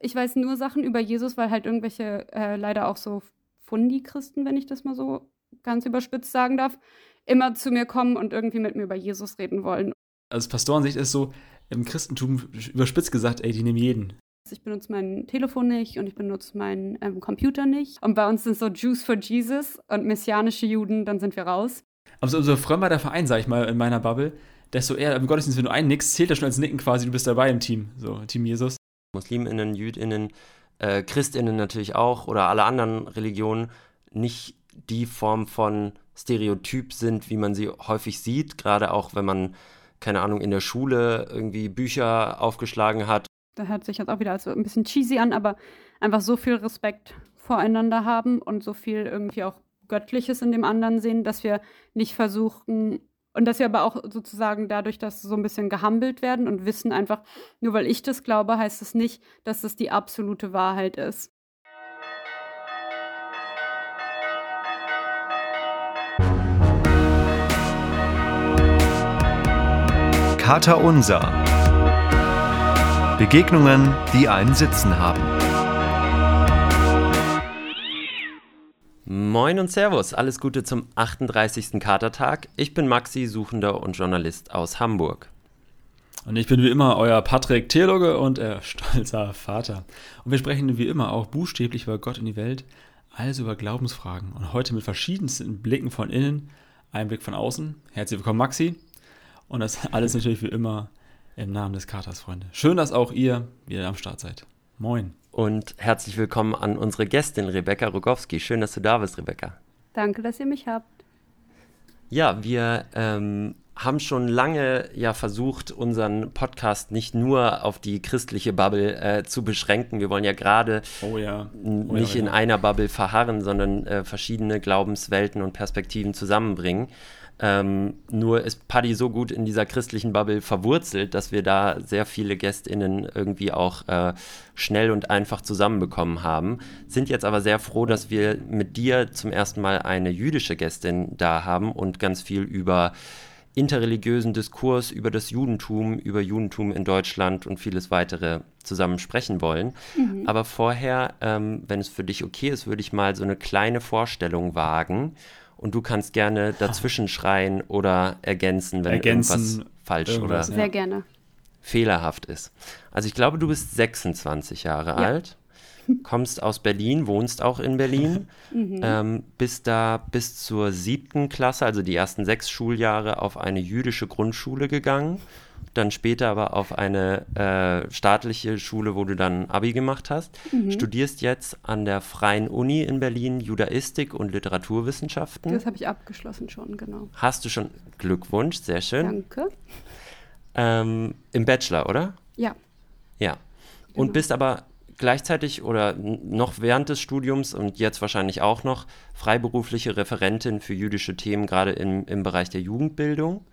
ich weiß nur Sachen über Jesus, weil halt irgendwelche äh, leider auch so Fundi-Christen, wenn ich das mal so ganz überspitzt sagen darf, immer zu mir kommen und irgendwie mit mir über Jesus reden wollen. Aus Pastorensicht ist so, im Christentum überspitzt gesagt, ey, die nehmen jeden. Ich benutze mein Telefon nicht und ich benutze meinen ähm, Computer nicht. Und bei uns sind so Jews for Jesus und messianische Juden, dann sind wir raus. Also umso frömmer der Verein, sag ich mal, in meiner Bubble, desto eher im Gottesdienst, wenn du einnickst, zählt das schon als Nicken quasi, du bist dabei im Team, so Team Jesus. MuslimInnen, JüdInnen, äh, ChristInnen natürlich auch oder alle anderen Religionen nicht die Form von Stereotyp sind, wie man sie häufig sieht, gerade auch wenn man, keine Ahnung, in der Schule irgendwie Bücher aufgeschlagen hat. Da hört sich jetzt auch wieder also ein bisschen cheesy an, aber einfach so viel Respekt voreinander haben und so viel irgendwie auch Göttliches in dem anderen sehen, dass wir nicht versuchen, und dass wir aber auch sozusagen dadurch, dass so ein bisschen gehumbelt werden und wissen einfach, nur weil ich das glaube, heißt es das nicht, dass das die absolute Wahrheit ist. Kater Unser. Begegnungen, die einen Sitzen haben. Moin und Servus, alles Gute zum 38. Katertag. Ich bin Maxi, Suchender und Journalist aus Hamburg. Und ich bin wie immer euer Patrick, Theologe und äh, stolzer Vater. Und wir sprechen wie immer auch buchstäblich über Gott und die Welt, also über Glaubensfragen. Und heute mit verschiedensten Blicken von innen, einem Blick von außen. Herzlich willkommen, Maxi. Und das alles natürlich wie immer im Namen des Katers, Freunde. Schön, dass auch ihr wieder am Start seid. Moin. Und herzlich willkommen an unsere Gästin Rebecca Rogowski. Schön, dass du da bist, Rebecca. Danke, dass ihr mich habt. Ja, wir ähm, haben schon lange ja versucht, unseren Podcast nicht nur auf die christliche Bubble äh, zu beschränken. Wir wollen ja gerade oh ja. oh nicht ja, in einer Bubble verharren, sondern äh, verschiedene Glaubenswelten und Perspektiven zusammenbringen. Ähm, nur ist Paddy so gut in dieser christlichen Bubble verwurzelt, dass wir da sehr viele GästInnen irgendwie auch äh, schnell und einfach zusammenbekommen haben. Sind jetzt aber sehr froh, dass wir mit dir zum ersten Mal eine jüdische Gästin da haben und ganz viel über interreligiösen Diskurs, über das Judentum, über Judentum in Deutschland und vieles weitere zusammen sprechen wollen. Mhm. Aber vorher, ähm, wenn es für dich okay ist, würde ich mal so eine kleine Vorstellung wagen und du kannst gerne dazwischen schreien oder ergänzen, wenn ergänzen, irgendwas falsch irgendwas, oder Sehr gerne. fehlerhaft ist. Also ich glaube, du bist 26 Jahre ja. alt, kommst aus Berlin, wohnst auch in Berlin, mhm. ähm, bist da bis zur siebten Klasse, also die ersten sechs Schuljahre, auf eine jüdische Grundschule gegangen dann später aber auf eine äh, staatliche Schule, wo du dann Abi gemacht hast. Mhm. Studierst jetzt an der Freien Uni in Berlin Judaistik und Literaturwissenschaften. Das habe ich abgeschlossen schon, genau. Hast du schon Glückwunsch, sehr schön. Danke. Ähm, Im Bachelor, oder? Ja. Ja. Und genau. bist aber gleichzeitig oder noch während des Studiums und jetzt wahrscheinlich auch noch freiberufliche Referentin für jüdische Themen, gerade im, im Bereich der Jugendbildung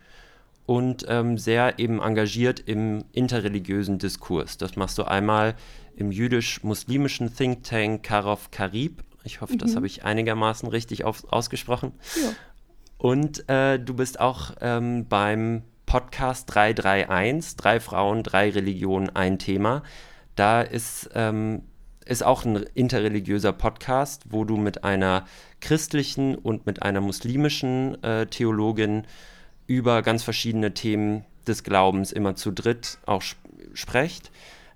und ähm, sehr eben engagiert im interreligiösen Diskurs. Das machst du einmal im jüdisch-muslimischen Think Tank Karov Karib. Ich hoffe, mhm. das habe ich einigermaßen richtig auf, ausgesprochen. Ja. Und äh, du bist auch ähm, beim Podcast 331, drei Frauen, drei Religionen, ein Thema. Da ist, ähm, ist auch ein interreligiöser Podcast, wo du mit einer christlichen und mit einer muslimischen äh, Theologin über ganz verschiedene Themen des Glaubens immer zu dritt auch sp sprecht.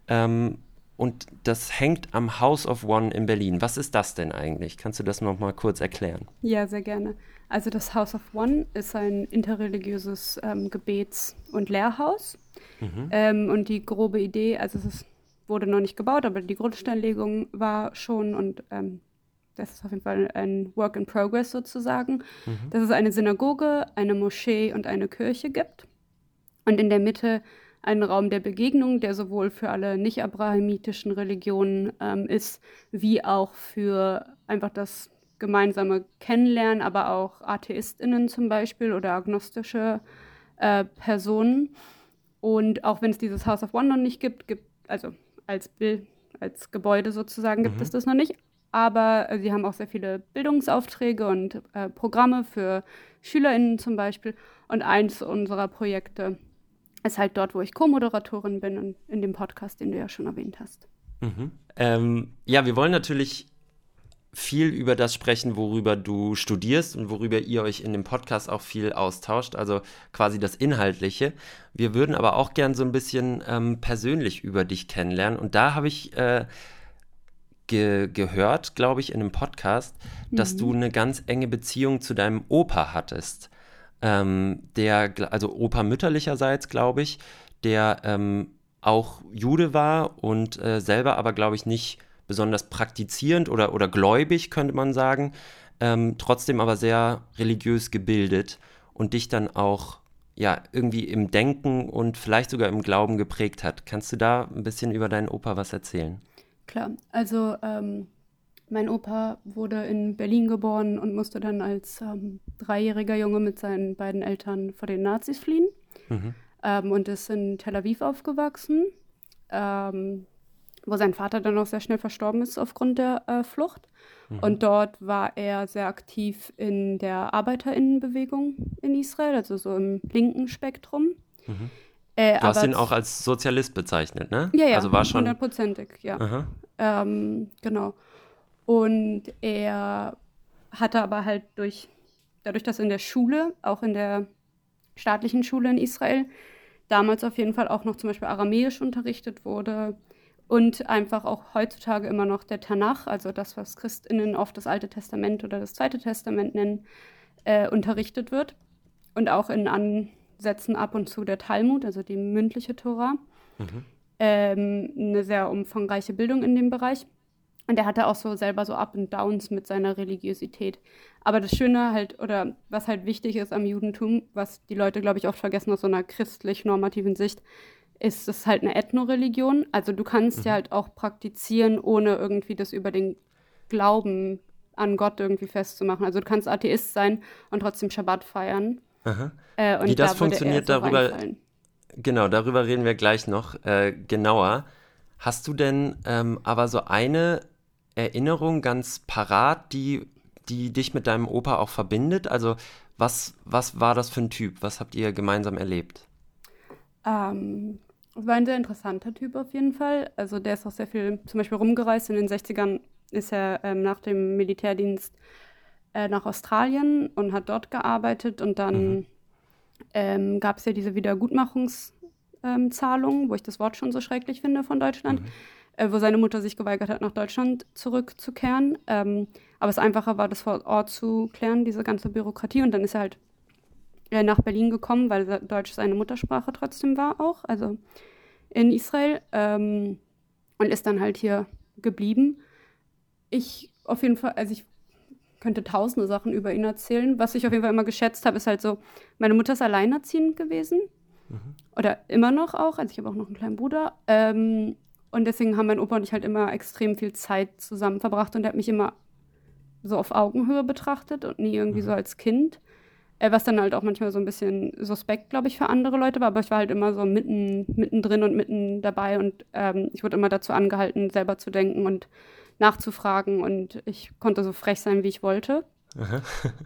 Ähm, und das hängt am House of One in Berlin. Was ist das denn eigentlich? Kannst du das noch mal kurz erklären? Ja, sehr gerne. Also das House of One ist ein interreligiöses ähm, Gebets- und Lehrhaus. Mhm. Ähm, und die grobe Idee, also es ist, wurde noch nicht gebaut, aber die Grundsteinlegung war schon und ähm, das ist auf jeden Fall ein Work in Progress sozusagen, mhm. dass es eine Synagoge, eine Moschee und eine Kirche gibt. Und in der Mitte einen Raum der Begegnung, der sowohl für alle nicht-abrahamitischen Religionen ähm, ist, wie auch für einfach das gemeinsame Kennenlernen, aber auch AtheistInnen zum Beispiel oder agnostische äh, Personen. Und auch wenn es dieses House of One noch nicht gibt, gibt also als Bild, als Gebäude sozusagen gibt mhm. es das noch nicht, aber äh, sie haben auch sehr viele Bildungsaufträge und äh, Programme für SchülerInnen zum Beispiel. Und eins unserer Projekte ist halt dort, wo ich Co-Moderatorin bin und in dem Podcast, den du ja schon erwähnt hast. Mhm. Ähm, ja, wir wollen natürlich viel über das sprechen, worüber du studierst und worüber ihr euch in dem Podcast auch viel austauscht, also quasi das Inhaltliche. Wir würden aber auch gern so ein bisschen ähm, persönlich über dich kennenlernen. Und da habe ich äh, ge gehört, glaube ich, in einem Podcast, mhm. dass du eine ganz enge Beziehung zu deinem Opa hattest. Ähm, der, also Opa mütterlicherseits, glaube ich, der ähm, auch Jude war und äh, selber aber, glaube ich, nicht besonders praktizierend oder, oder gläubig, könnte man sagen, ähm, trotzdem aber sehr religiös gebildet und dich dann auch ja irgendwie im Denken und vielleicht sogar im Glauben geprägt hat. Kannst du da ein bisschen über deinen Opa was erzählen? Klar, also ähm, mein Opa wurde in Berlin geboren und musste dann als ähm, dreijähriger Junge mit seinen beiden Eltern vor den Nazis fliehen mhm. ähm, und ist in Tel Aviv aufgewachsen. Ähm, wo sein Vater dann auch sehr schnell verstorben ist aufgrund der äh, Flucht. Mhm. Und dort war er sehr aktiv in der Arbeiterinnenbewegung in Israel, also so im linken Spektrum. Mhm. Äh, du hast ihn auch als Sozialist bezeichnet, ne? Ja, ja, also war schon hundertprozentig, ja. Ähm, genau. Und er hatte aber halt durch, dadurch, dass in der Schule, auch in der staatlichen Schule in Israel, damals auf jeden Fall auch noch zum Beispiel Aramäisch unterrichtet wurde, und einfach auch heutzutage immer noch der Tanach, also das, was Christinnen oft das Alte Testament oder das Zweite Testament nennen, äh, unterrichtet wird. Und auch in Ansätzen ab und zu der Talmud, also die mündliche Tora. Mhm. Ähm, eine sehr umfangreiche Bildung in dem Bereich. Und er hatte auch so selber so Up und Downs mit seiner Religiosität. Aber das Schöne halt, oder was halt wichtig ist am Judentum, was die Leute, glaube ich, oft vergessen aus so einer christlich-normativen Sicht, ist es halt eine Ethnoreligion. Also du kannst mhm. ja halt auch praktizieren, ohne irgendwie das über den Glauben an Gott irgendwie festzumachen. Also du kannst Atheist sein und trotzdem Schabbat feiern. Äh, Wie das da funktioniert, so darüber, genau, darüber reden wir gleich noch äh, genauer. Hast du denn ähm, aber so eine Erinnerung ganz parat, die, die dich mit deinem Opa auch verbindet? Also was, was war das für ein Typ? Was habt ihr gemeinsam erlebt? Ähm, war ein sehr interessanter Typ auf jeden Fall. Also der ist auch sehr viel zum Beispiel rumgereist. In den 60ern ist er ähm, nach dem Militärdienst äh, nach Australien und hat dort gearbeitet. Und dann mhm. ähm, gab es ja diese Wiedergutmachungszahlung, ähm, wo ich das Wort schon so schrecklich finde von Deutschland, mhm. äh, wo seine Mutter sich geweigert hat, nach Deutschland zurückzukehren. Ähm, aber es einfacher war, das vor Ort zu klären, diese ganze Bürokratie. Und dann ist er halt äh, nach Berlin gekommen, weil Deutsch seine Muttersprache trotzdem war auch, also in Israel. Ähm, und ist dann halt hier geblieben. Ich auf jeden Fall, also ich könnte tausende Sachen über ihn erzählen. Was ich auf jeden Fall immer geschätzt habe, ist halt so, meine Mutter ist alleinerziehend gewesen. Mhm. Oder immer noch auch. Also ich habe auch noch einen kleinen Bruder. Ähm, und deswegen haben mein Opa und ich halt immer extrem viel Zeit zusammen verbracht und er hat mich immer so auf Augenhöhe betrachtet und nie irgendwie mhm. so als Kind. Äh, was dann halt auch manchmal so ein bisschen suspekt, glaube ich, für andere Leute war. Aber ich war halt immer so mitten, mittendrin und mitten dabei und ähm, ich wurde immer dazu angehalten, selber zu denken und nachzufragen und ich konnte so frech sein, wie ich wollte.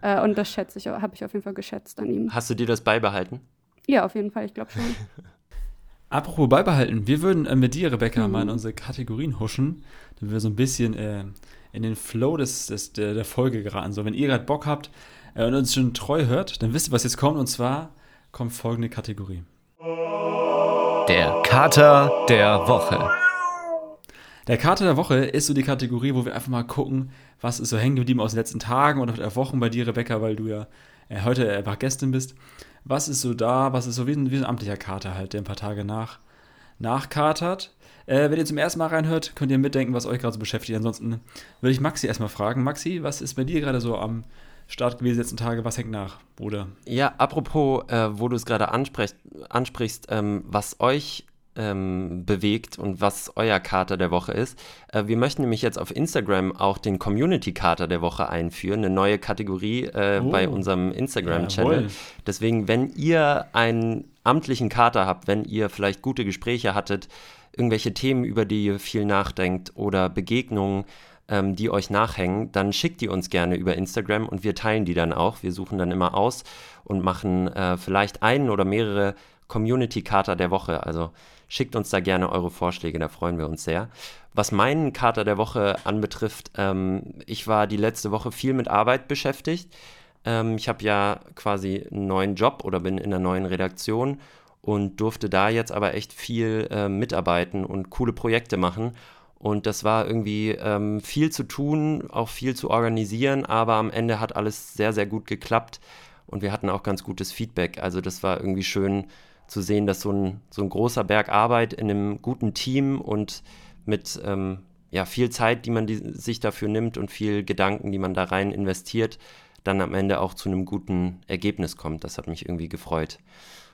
Äh, und das schätze ich, habe ich auf jeden Fall geschätzt an ihm. Hast du dir das beibehalten? Ja, auf jeden Fall, ich glaube schon. Apropos beibehalten, wir würden äh, mit dir, Rebecca, mhm. mal in unsere Kategorien huschen, damit wir so ein bisschen äh, in den Flow des, des, der, der Folge geraten. So, wenn ihr gerade Bock habt, äh, und uns schon treu hört, dann wisst ihr, was jetzt kommt. Und zwar kommt folgende Kategorie. Der Kater der Woche. Der Kater der Woche ist so die Kategorie, wo wir einfach mal gucken, was ist so hängen geblieben aus den letzten Tagen oder Wochen bei dir, Rebecca, weil du ja äh, heute einfach Gästin bist. Was ist so da, was ist so wie ein, wie ein amtlicher Kater halt, der ein paar Tage nach nachkatert. Äh, wenn ihr zum ersten Mal reinhört, könnt ihr mitdenken, was euch gerade so beschäftigt. Ansonsten würde ich Maxi erstmal fragen. Maxi, was ist bei dir gerade so am Start gewesen letzten Tage. Was hängt nach, Bruder? Ja, apropos, äh, wo du es gerade ansprichst, ansprichst ähm, was euch ähm, bewegt und was euer Kater der Woche ist. Äh, wir möchten nämlich jetzt auf Instagram auch den Community Kater der Woche einführen, eine neue Kategorie äh, oh. bei unserem Instagram-Channel. Ja, Deswegen, wenn ihr einen amtlichen Kater habt, wenn ihr vielleicht gute Gespräche hattet, irgendwelche Themen, über die ihr viel nachdenkt oder Begegnungen, ähm, die euch nachhängen, dann schickt die uns gerne über Instagram und wir teilen die dann auch. Wir suchen dann immer aus und machen äh, vielleicht einen oder mehrere Community-Kater der Woche. Also schickt uns da gerne eure Vorschläge, da freuen wir uns sehr. Was meinen Kater der Woche anbetrifft, ähm, ich war die letzte Woche viel mit Arbeit beschäftigt. Ähm, ich habe ja quasi einen neuen Job oder bin in einer neuen Redaktion und durfte da jetzt aber echt viel äh, mitarbeiten und coole Projekte machen. Und das war irgendwie ähm, viel zu tun, auch viel zu organisieren, aber am Ende hat alles sehr, sehr gut geklappt und wir hatten auch ganz gutes Feedback. Also das war irgendwie schön zu sehen, dass so ein, so ein großer Berg Arbeit in einem guten Team und mit ähm, ja, viel Zeit, die man die, sich dafür nimmt und viel Gedanken, die man da rein investiert, dann am Ende auch zu einem guten Ergebnis kommt. Das hat mich irgendwie gefreut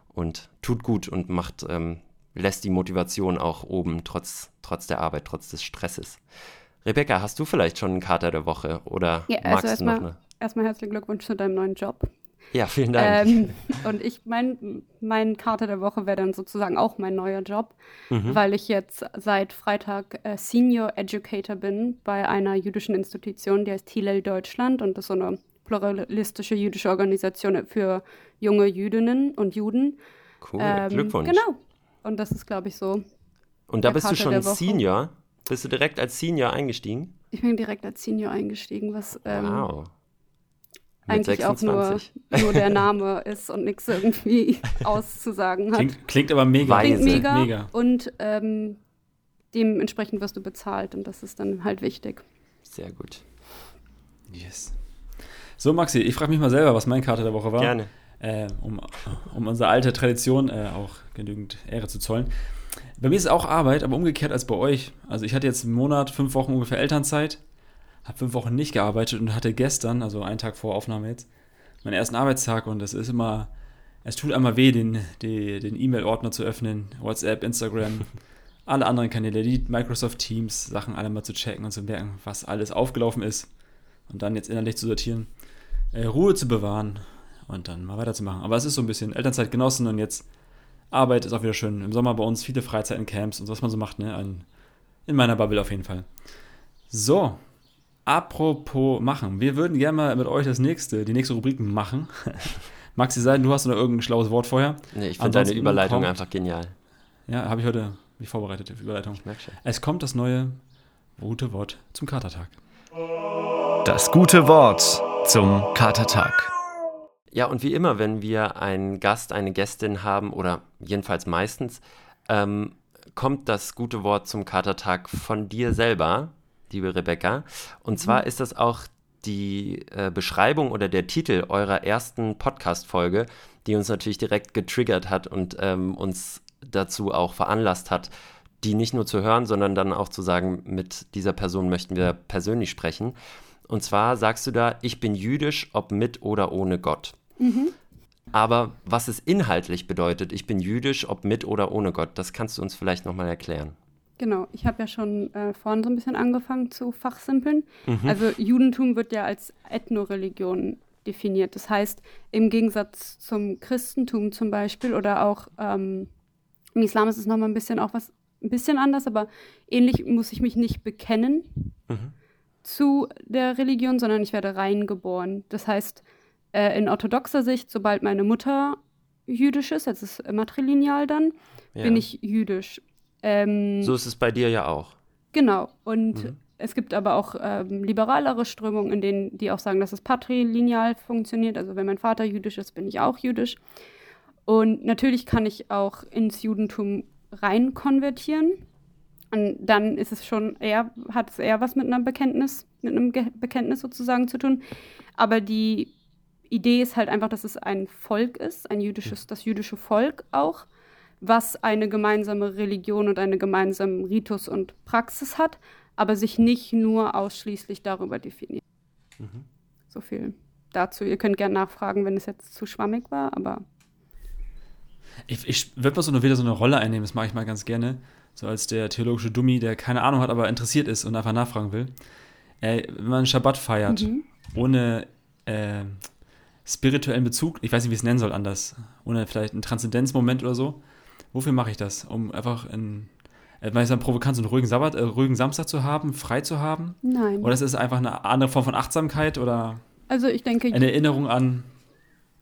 und tut gut und macht ähm, lässt die Motivation auch oben, trotz, trotz der Arbeit, trotz des Stresses. Rebecca, hast du vielleicht schon einen Kater der Woche oder ja, also magst du noch eine? Erstmal herzlichen Glückwunsch zu deinem neuen Job. Ja, vielen Dank. Ähm, und ich, mein, mein Kater der Woche wäre dann sozusagen auch mein neuer Job, mhm. weil ich jetzt seit Freitag äh, Senior Educator bin bei einer jüdischen Institution, die heißt Hillel Deutschland und das ist so eine pluralistische jüdische Organisation für junge Jüdinnen und Juden. Cool, ähm, Glückwunsch. Genau, und das ist, glaube ich, so. Und da bist Karte du schon Senior? Bist du direkt als Senior eingestiegen? Ich bin direkt als Senior eingestiegen, was ähm, wow. Eigentlich 26. auch nur, nur der Name ist und nichts irgendwie auszusagen hat. Klingt, klingt aber mega. Klingt mega. mega. Und ähm, dementsprechend wirst du bezahlt und das ist dann halt wichtig. Sehr gut. Yes. So, Maxi, ich frage mich mal selber, was meine Karte der Woche war. Gerne äh, um, um unsere alte Tradition äh, auch genügend Ehre zu zollen. Bei mir ist es auch Arbeit, aber umgekehrt als bei euch. Also ich hatte jetzt einen Monat, fünf Wochen ungefähr Elternzeit, habe fünf Wochen nicht gearbeitet und hatte gestern, also einen Tag vor Aufnahme jetzt, meinen ersten Arbeitstag und das ist immer, es tut einmal weh, den, E-Mail-Ordner zu öffnen, WhatsApp, Instagram, alle anderen Kanäle, die Microsoft Teams, Sachen alle mal zu checken und zu merken, was alles aufgelaufen ist und dann jetzt innerlich zu sortieren, äh, Ruhe zu bewahren und dann mal weiterzumachen. Aber es ist so ein bisschen Elternzeit genossen und jetzt Arbeit ist auch wieder schön. Im Sommer bei uns viele Freizeit in Camps und was man so macht, ne? In meiner Bubble auf jeden Fall. So, apropos machen. Wir würden gerne mal mit euch das nächste, die nächste Rubrik machen. Maxi sein, du hast noch irgendein schlaues Wort vorher. Nee, ich finde deine Überleitung kommt, einfach genial. Ja, habe ich heute mich vorbereitet, die Überleitung. Ich merke schon. Es kommt das neue gute Wort zum Katertag. Das gute Wort zum Katertag. Ja, und wie immer, wenn wir einen Gast, eine Gästin haben, oder jedenfalls meistens, ähm, kommt das gute Wort zum Katertag von dir selber, liebe Rebecca. Und zwar mhm. ist das auch die äh, Beschreibung oder der Titel eurer ersten Podcast-Folge, die uns natürlich direkt getriggert hat und ähm, uns dazu auch veranlasst hat, die nicht nur zu hören, sondern dann auch zu sagen, mit dieser Person möchten wir persönlich sprechen. Und zwar sagst du da, ich bin jüdisch, ob mit oder ohne Gott. Mhm. Aber was es inhaltlich bedeutet, ich bin jüdisch, ob mit oder ohne Gott, das kannst du uns vielleicht nochmal erklären. Genau, ich habe ja schon äh, vorhin so ein bisschen angefangen zu fachsimpeln. Mhm. Also Judentum wird ja als Ethnoreligion definiert. Das heißt, im Gegensatz zum Christentum zum Beispiel oder auch ähm, im Islam ist es nochmal ein bisschen auch was ein bisschen anders, aber ähnlich muss ich mich nicht bekennen mhm. zu der Religion, sondern ich werde reingeboren. Das heißt, äh, in orthodoxer Sicht, sobald meine Mutter jüdisch ist, jetzt ist matrilineal dann, ja. bin ich jüdisch. Ähm, so ist es bei dir ja auch. Genau. Und mhm. es gibt aber auch ähm, liberalere Strömungen, in denen die auch sagen, dass es patrilineal funktioniert. Also wenn mein Vater jüdisch ist, bin ich auch jüdisch. Und natürlich kann ich auch ins Judentum rein konvertieren. Und dann ist es schon eher, hat es eher was mit einer Bekenntnis, mit einem Ge Bekenntnis sozusagen zu tun. Aber die Idee ist halt einfach, dass es ein Volk ist, ein jüdisches, das jüdische Volk auch, was eine gemeinsame Religion und einen gemeinsamen Ritus und Praxis hat, aber sich nicht nur ausschließlich darüber definiert. Mhm. So viel dazu. Ihr könnt gerne nachfragen, wenn es jetzt zu schwammig war, aber. Ich, ich würde mal so eine, wieder so eine Rolle einnehmen, das mache ich mal ganz gerne. So als der theologische Dummi, der keine Ahnung hat, aber interessiert ist und einfach nachfragen will. Äh, wenn man Schabbat feiert, mhm. ohne äh, spirituellen Bezug, ich weiß nicht, wie ich es nennen soll anders, ohne vielleicht einen Transzendenzmoment oder so. Wofür mache ich das? Um einfach in, äh, provokant, so einen ruhigen Sabbat, äh, ruhigen Samstag zu haben, frei zu haben? Nein. Oder ist es einfach eine andere Form von Achtsamkeit oder also ich denke, eine Erinnerung an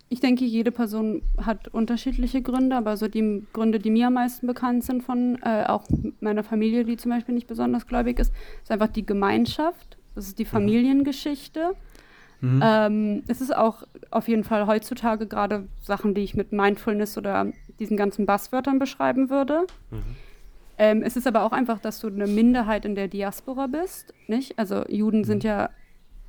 Ich denke, jede Person hat unterschiedliche Gründe, aber so die Gründe, die mir am meisten bekannt sind von äh, auch meiner Familie, die zum Beispiel nicht besonders gläubig ist, ist einfach die Gemeinschaft, das ist die mhm. Familiengeschichte. Mhm. Ähm, es ist auch auf jeden Fall heutzutage gerade Sachen, die ich mit Mindfulness oder diesen ganzen Basswörtern beschreiben würde. Mhm. Ähm, es ist aber auch einfach, dass du eine Minderheit in der Diaspora bist, nicht? Also Juden mhm. sind ja,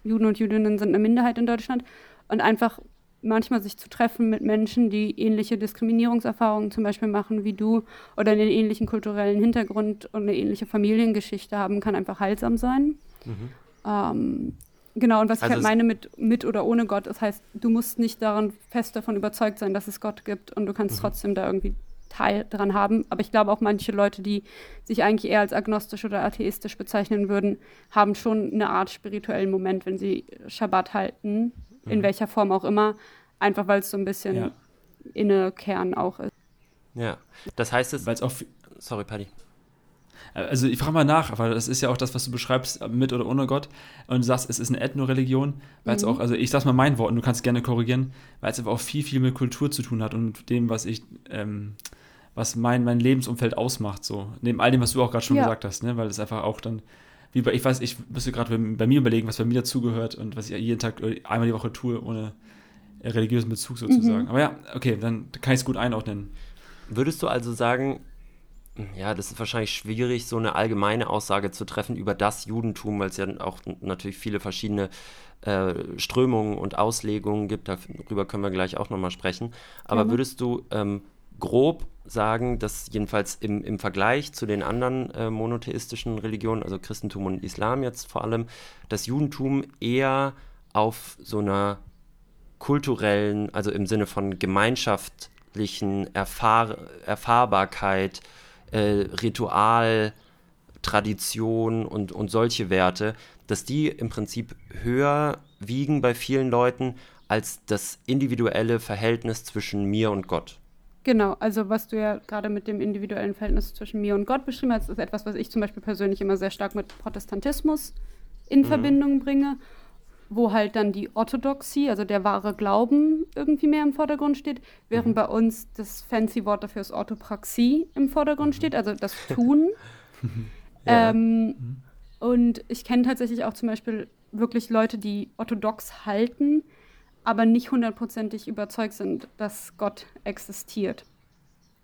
Juden und Jüdinnen sind eine Minderheit in Deutschland und einfach manchmal sich zu treffen mit Menschen, die ähnliche Diskriminierungserfahrungen zum Beispiel machen wie du oder einen ähnlichen kulturellen Hintergrund und eine ähnliche Familiengeschichte haben, kann einfach heilsam sein. Mhm. Ähm, genau, und was also ich halt meine mit mit oder ohne Gott, das heißt, du musst nicht daran fest davon überzeugt sein, dass es Gott gibt und du kannst mhm. trotzdem da irgendwie Teil dran haben. Aber ich glaube auch manche Leute, die sich eigentlich eher als agnostisch oder atheistisch bezeichnen würden, haben schon eine Art spirituellen Moment, wenn sie Schabbat halten in mhm. welcher Form auch immer, einfach weil es so ein bisschen ja. Innekern auch ist. Ja, das heißt es. Weil es auch. Sorry, Paddy. Also ich frage mal nach, weil das ist ja auch das, was du beschreibst, mit oder ohne Gott. Und du sagst, es ist eine Ethno-Religion, weil es mhm. auch, also ich sag's mal mein Wort und du kannst gerne korrigieren, weil es aber auch viel, viel mit Kultur zu tun hat und dem, was ich, ähm, was mein, mein Lebensumfeld ausmacht, so. Neben all dem, was du auch gerade schon ja. gesagt hast, ne? Weil es einfach auch dann wie bei, ich weiß, ich müsste gerade bei, bei, mir überlegen, was bei mir dazugehört und was ich jeden Tag einmal die Woche tue, ohne religiösen Bezug sozusagen. Mhm. Aber ja, okay, dann kann ich es gut einordnen. Würdest du also sagen, ja, das ist wahrscheinlich schwierig, so eine allgemeine Aussage zu treffen über das Judentum, weil es ja auch natürlich viele verschiedene äh, Strömungen und Auslegungen gibt. Darüber können wir gleich auch nochmal sprechen. Aber mhm. würdest du ähm, grob sagen, dass jedenfalls im, im Vergleich zu den anderen äh, monotheistischen Religionen, also Christentum und Islam jetzt vor allem, das Judentum eher auf so einer kulturellen, also im Sinne von gemeinschaftlichen Erfahr Erfahrbarkeit, äh, Ritual, Tradition und, und solche Werte, dass die im Prinzip höher wiegen bei vielen Leuten als das individuelle Verhältnis zwischen mir und Gott. Genau, also was du ja gerade mit dem individuellen Verhältnis zwischen mir und Gott beschrieben hast, ist etwas, was ich zum Beispiel persönlich immer sehr stark mit Protestantismus in mhm. Verbindung bringe, wo halt dann die Orthodoxie, also der wahre Glauben, irgendwie mehr im Vordergrund steht, während mhm. bei uns das fancy Wort dafür ist Orthopraxie im Vordergrund mhm. steht, also das Tun. ja. ähm, mhm. und ich kenne tatsächlich auch zum Beispiel wirklich Leute, die orthodox halten, aber nicht hundertprozentig überzeugt sind, dass Gott existiert.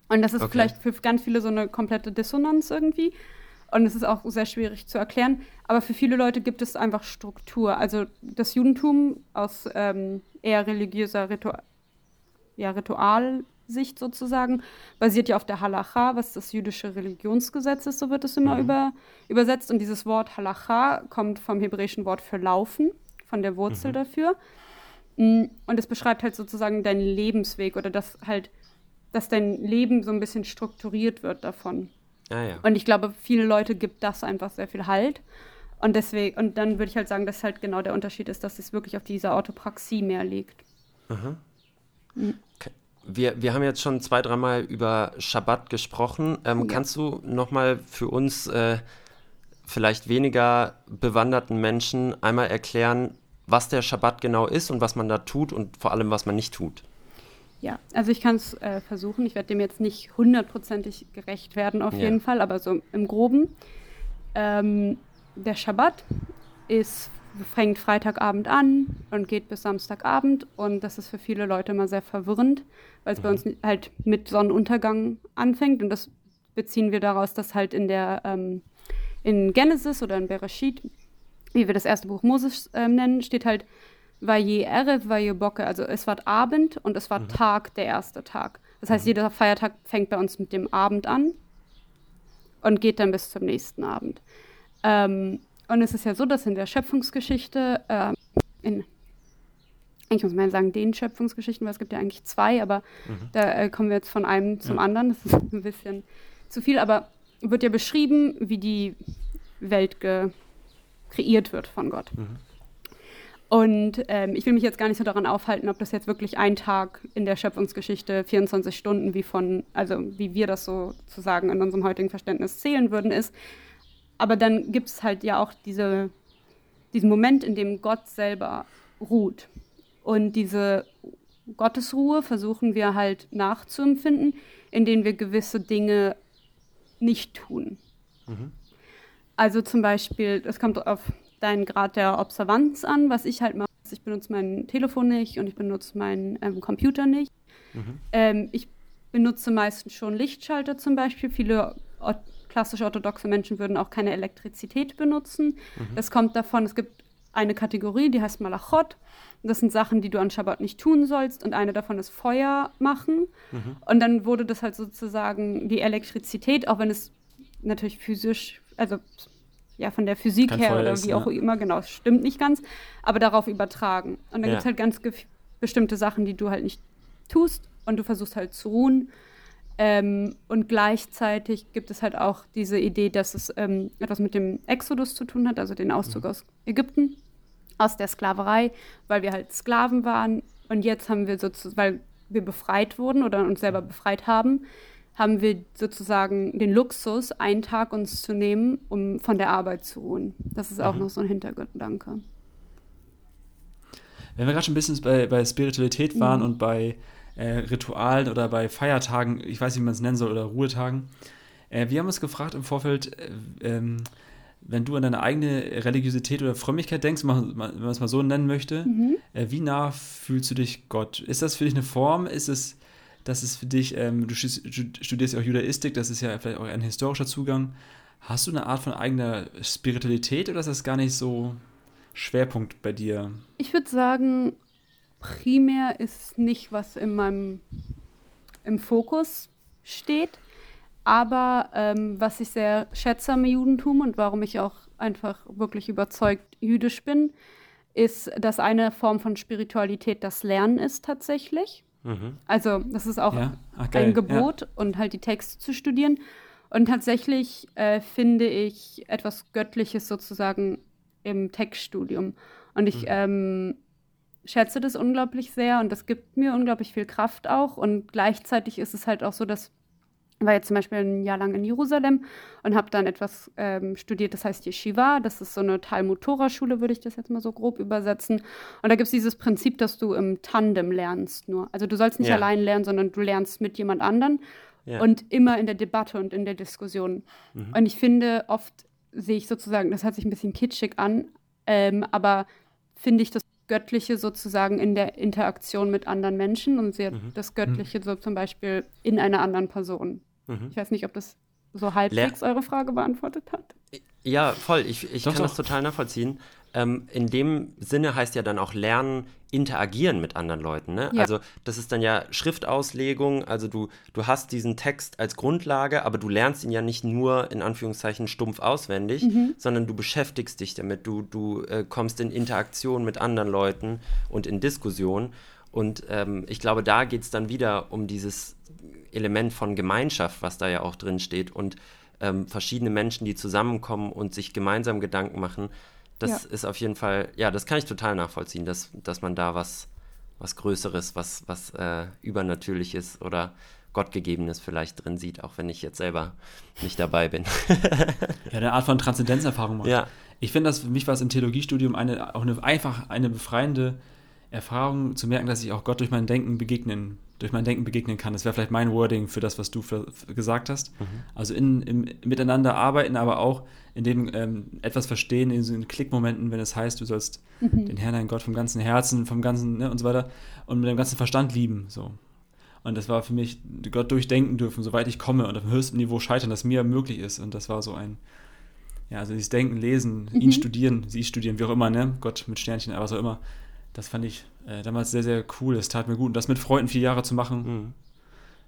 Und das ist okay. vielleicht für ganz viele so eine komplette Dissonanz irgendwie. Und es ist auch sehr schwierig zu erklären. Aber für viele Leute gibt es einfach Struktur. Also das Judentum aus ähm, eher religiöser Ritu ja, Ritualsicht sozusagen basiert ja auf der Halacha, was das jüdische Religionsgesetz ist, so wird es immer mhm. über, übersetzt. Und dieses Wort Halacha kommt vom hebräischen Wort für laufen, von der Wurzel mhm. dafür. Mm, und es beschreibt halt sozusagen deinen Lebensweg oder dass halt, dass dein Leben so ein bisschen strukturiert wird davon. Ah, ja. Und ich glaube, viele Leute gibt das einfach sehr viel Halt. Und deswegen, und dann würde ich halt sagen, dass halt genau der Unterschied ist, dass es wirklich auf dieser Autopraxie mehr liegt. Mhm. Mhm. Okay. Wir, wir haben jetzt schon zwei, dreimal über Schabbat gesprochen. Ähm, ja. Kannst du nochmal für uns äh, vielleicht weniger bewanderten Menschen einmal erklären, was der Schabbat genau ist und was man da tut und vor allem, was man nicht tut. Ja, also ich kann es äh, versuchen. Ich werde dem jetzt nicht hundertprozentig gerecht werden, auf ja. jeden Fall, aber so im Groben. Ähm, der Schabbat ist, fängt Freitagabend an und geht bis Samstagabend und das ist für viele Leute immer sehr verwirrend, weil es mhm. bei uns halt mit Sonnenuntergang anfängt und das beziehen wir daraus, dass halt in der ähm, in Genesis oder in Bereshit wie wir das erste Buch Moses äh, nennen, steht halt Vaje Erev, Vaje Bocke. Also es war Abend und es war mhm. Tag, der erste Tag. Das heißt, mhm. jeder Feiertag fängt bei uns mit dem Abend an und geht dann bis zum nächsten Abend. Ähm, und es ist ja so, dass in der Schöpfungsgeschichte, äh, in, ich muss mal sagen, den Schöpfungsgeschichten, weil es gibt ja eigentlich zwei, aber mhm. da äh, kommen wir jetzt von einem zum ja. anderen. Das ist ein bisschen zu viel, aber wird ja beschrieben, wie die Welt kreiert wird von Gott. Mhm. Und ähm, ich will mich jetzt gar nicht so daran aufhalten, ob das jetzt wirklich ein Tag in der Schöpfungsgeschichte, 24 Stunden, wie von, also wie wir das sozusagen in unserem heutigen Verständnis zählen würden, ist. Aber dann gibt es halt ja auch diese, diesen Moment, in dem Gott selber ruht. Und diese Gottesruhe versuchen wir halt nachzuempfinden, indem wir gewisse Dinge nicht tun. Mhm. Also zum Beispiel, es kommt auf deinen Grad der Observanz an, was ich halt mache. Ich benutze mein Telefon nicht und ich benutze meinen ähm, Computer nicht. Mhm. Ähm, ich benutze meistens schon Lichtschalter zum Beispiel. Viele klassisch orthodoxe Menschen würden auch keine Elektrizität benutzen. Mhm. Das kommt davon, es gibt eine Kategorie, die heißt Malachot. Das sind Sachen, die du an Schabbat nicht tun sollst. Und eine davon ist Feuer machen. Mhm. Und dann wurde das halt sozusagen die Elektrizität, auch wenn es natürlich physisch, also ja, von der Physik Kein her Feuer oder ist, wie auch immer, genau, stimmt nicht ganz, aber darauf übertragen. Und dann ja. gibt es halt ganz bestimmte Sachen, die du halt nicht tust und du versuchst halt zu ruhen. Ähm, und gleichzeitig gibt es halt auch diese Idee, dass es ähm, etwas mit dem Exodus zu tun hat, also den Auszug mhm. aus Ägypten, aus der Sklaverei, weil wir halt Sklaven waren. Und jetzt haben wir sozusagen, weil wir befreit wurden oder uns selber befreit haben, haben wir sozusagen den Luxus, einen Tag uns zu nehmen, um von der Arbeit zu ruhen. Das ist auch mhm. noch so ein Hintergedanke. Wenn wir gerade schon ein bisschen bei, bei Spiritualität waren mhm. und bei äh, Ritualen oder bei Feiertagen, ich weiß nicht, wie man es nennen soll, oder Ruhetagen, äh, wir haben uns gefragt im Vorfeld, äh, ähm, wenn du an deine eigene Religiosität oder Frömmigkeit denkst, wenn man es mal so nennen möchte, mhm. Äh, wie nah fühlst du dich Gott? Ist das für dich eine Form? Ist es das ist für dich, ähm, du studierst ja auch Judaistik, das ist ja vielleicht auch ein historischer Zugang. Hast du eine Art von eigener Spiritualität oder ist das gar nicht so Schwerpunkt bei dir? Ich würde sagen, primär ist nicht, was in meinem im Fokus steht. Aber ähm, was ich sehr schätze am Judentum und warum ich auch einfach wirklich überzeugt jüdisch bin, ist, dass eine Form von Spiritualität das Lernen ist tatsächlich. Mhm. Also das ist auch ja? Ach, ein Gebot ja. und halt die Texte zu studieren. Und tatsächlich äh, finde ich etwas Göttliches sozusagen im Textstudium. Und ich mhm. ähm, schätze das unglaublich sehr und das gibt mir unglaublich viel Kraft auch. Und gleichzeitig ist es halt auch so, dass war jetzt zum Beispiel ein Jahr lang in Jerusalem und habe dann etwas ähm, studiert, das heißt Yeshiva. Das ist so eine Talmud-Tora-Schule, würde ich das jetzt mal so grob übersetzen. Und da gibt es dieses Prinzip, dass du im Tandem lernst nur. Also du sollst nicht ja. allein lernen, sondern du lernst mit jemand anderen ja. und immer in der Debatte und in der Diskussion. Mhm. Und ich finde, oft sehe ich sozusagen, das hört sich ein bisschen kitschig an, ähm, aber finde ich das Göttliche sozusagen in der Interaktion mit anderen Menschen und sehe mhm. das Göttliche mhm. so zum Beispiel in einer anderen Person. Mhm. Ich weiß nicht, ob das so halbwegs Le eure Frage beantwortet hat. Ja, voll. Ich, ich doch, kann doch. das total nachvollziehen. Ähm, in dem Sinne heißt ja dann auch Lernen, interagieren mit anderen Leuten. Ne? Ja. Also das ist dann ja Schriftauslegung. Also du, du hast diesen Text als Grundlage, aber du lernst ihn ja nicht nur in Anführungszeichen stumpf auswendig, mhm. sondern du beschäftigst dich damit. Du, du äh, kommst in Interaktion mit anderen Leuten und in Diskussion. Und ähm, ich glaube, da geht es dann wieder um dieses Element von Gemeinschaft, was da ja auch drin steht und ähm, verschiedene Menschen, die zusammenkommen und sich gemeinsam Gedanken machen. Das ja. ist auf jeden Fall, ja, das kann ich total nachvollziehen, dass, dass man da was, was Größeres, was, was äh, Übernatürliches oder Gottgegebenes vielleicht drin sieht, auch wenn ich jetzt selber nicht dabei bin. ja, eine Art von Transzendenzerfahrung macht. Ja. Ich finde, dass für mich war es im Theologiestudium eine, auch eine, einfach eine befreiende Erfahrung zu merken, dass ich auch Gott durch mein Denken begegnen durch mein Denken begegnen kann. Das wäre vielleicht mein Wording für das, was du für, für gesagt hast. Mhm. Also in, im, miteinander arbeiten, aber auch in dem ähm, etwas verstehen, in so in Klickmomenten, wenn es heißt, du sollst mhm. den Herrn, deinen Gott vom ganzen Herzen, vom ganzen, ne, und so weiter, und mit dem ganzen Verstand lieben. So. Und das war für mich, Gott durchdenken dürfen, soweit ich komme und auf dem höchsten Niveau scheitern, das mir möglich ist. Und das war so ein, ja, also dieses Denken, Lesen, mhm. ihn studieren, sie studieren, wie auch immer, ne? Gott mit Sternchen, aber was auch immer das fand ich äh, damals sehr, sehr cool. Es tat mir gut. Und das mit Freunden vier Jahre zu machen, mhm.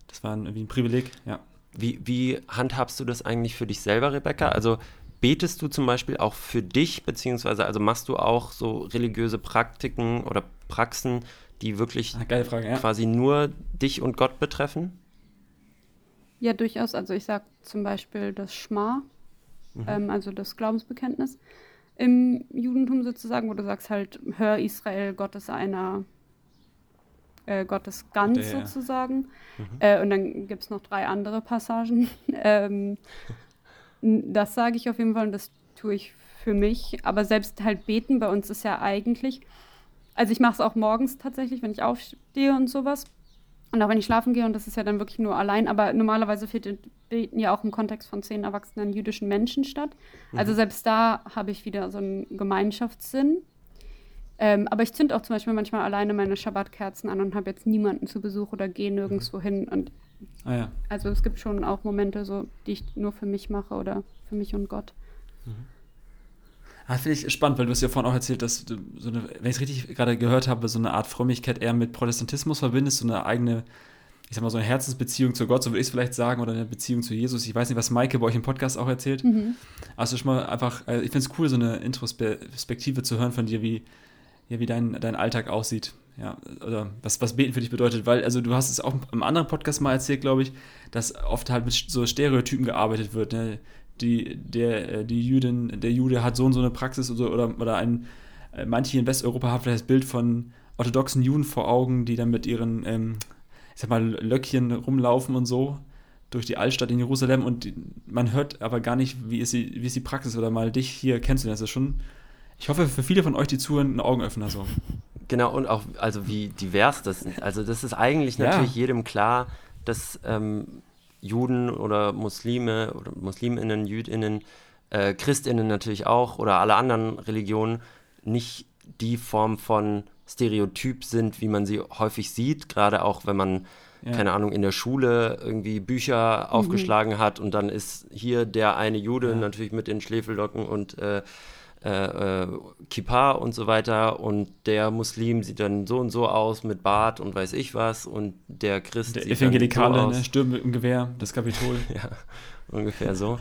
das war irgendwie ein Privileg, ja. Wie, wie handhabst du das eigentlich für dich selber, Rebecca? Also betest du zum Beispiel auch für dich, beziehungsweise also machst du auch so religiöse Praktiken oder Praxen, die wirklich ah, Frage, ja. quasi nur dich und Gott betreffen? Ja, durchaus. Also ich sage zum Beispiel das Schma, mhm. ähm, also das Glaubensbekenntnis im Judentum sozusagen, wo du sagst halt, hör Israel, Gott ist einer, äh, Gott ist ganz Der, sozusagen. Mhm. Äh, und dann gibt es noch drei andere Passagen. ähm, das sage ich auf jeden Fall und das tue ich für mich. Aber selbst halt beten bei uns ist ja eigentlich, Also ich mache es auch morgens tatsächlich, wenn ich aufstehe und sowas. Und auch wenn ich schlafen gehe, und das ist ja dann wirklich nur allein, aber normalerweise beten ja auch im Kontext von zehn erwachsenen jüdischen Menschen statt. Also mhm. selbst da habe ich wieder so einen Gemeinschaftssinn. Ähm, aber ich zünde auch zum Beispiel manchmal alleine meine Schabbatkerzen an und habe jetzt niemanden zu Besuch oder gehe nirgendwo mhm. hin. Und ah, ja. also es gibt schon auch Momente, so, die ich nur für mich mache oder für mich und Gott. Mhm. Ah, Finde ich spannend, weil du hast ja vorhin auch erzählt, dass du so eine, wenn ich es richtig gerade gehört habe, so eine Art Frömmigkeit eher mit Protestantismus verbindest, so eine eigene, ich sag mal, so eine Herzensbeziehung zu Gott, so würde ich es vielleicht sagen, oder eine Beziehung zu Jesus. Ich weiß nicht, was Maike bei euch im Podcast auch erzählt. Mhm. Also schon mal einfach, also ich finde es cool, so eine Introspektive zu hören von dir, wie, ja, wie dein, dein Alltag aussieht. Ja, oder was, was Beten für dich bedeutet, weil, also du hast es auch im anderen Podcast mal erzählt, glaube ich, dass oft halt mit so Stereotypen gearbeitet wird. Ne? Die, der, äh, die Jüdin, der Jude hat so und so eine Praxis oder, oder, oder ein, äh, manche in Westeuropa haben vielleicht das Bild von orthodoxen Juden vor Augen, die dann mit ihren, ähm, ich sag mal, Löckchen rumlaufen und so durch die Altstadt in Jerusalem und die, man hört aber gar nicht, wie ist, die, wie ist die Praxis oder mal dich hier kennenzulernen. Das ist schon, ich hoffe, für viele von euch, die zuhören, ein Augenöffner so. Genau, und auch, also wie divers das ist. Also das ist eigentlich natürlich ja. jedem klar, dass ähm, Juden oder Muslime oder Musliminnen, Jüdinnen, äh, Christinnen natürlich auch oder alle anderen Religionen nicht die Form von Stereotyp sind, wie man sie häufig sieht, gerade auch wenn man, ja. keine Ahnung, in der Schule irgendwie Bücher mhm. aufgeschlagen hat und dann ist hier der eine Jude ja. natürlich mit den Schläfellocken und äh, äh, äh, Kippa und so weiter und der Muslim sieht dann so und so aus mit Bart und weiß ich was und der Christ der sieht Evangelikale, dann so aus. Ne, stürmt mit dem Gewehr, das Kapitol. ja, ungefähr so.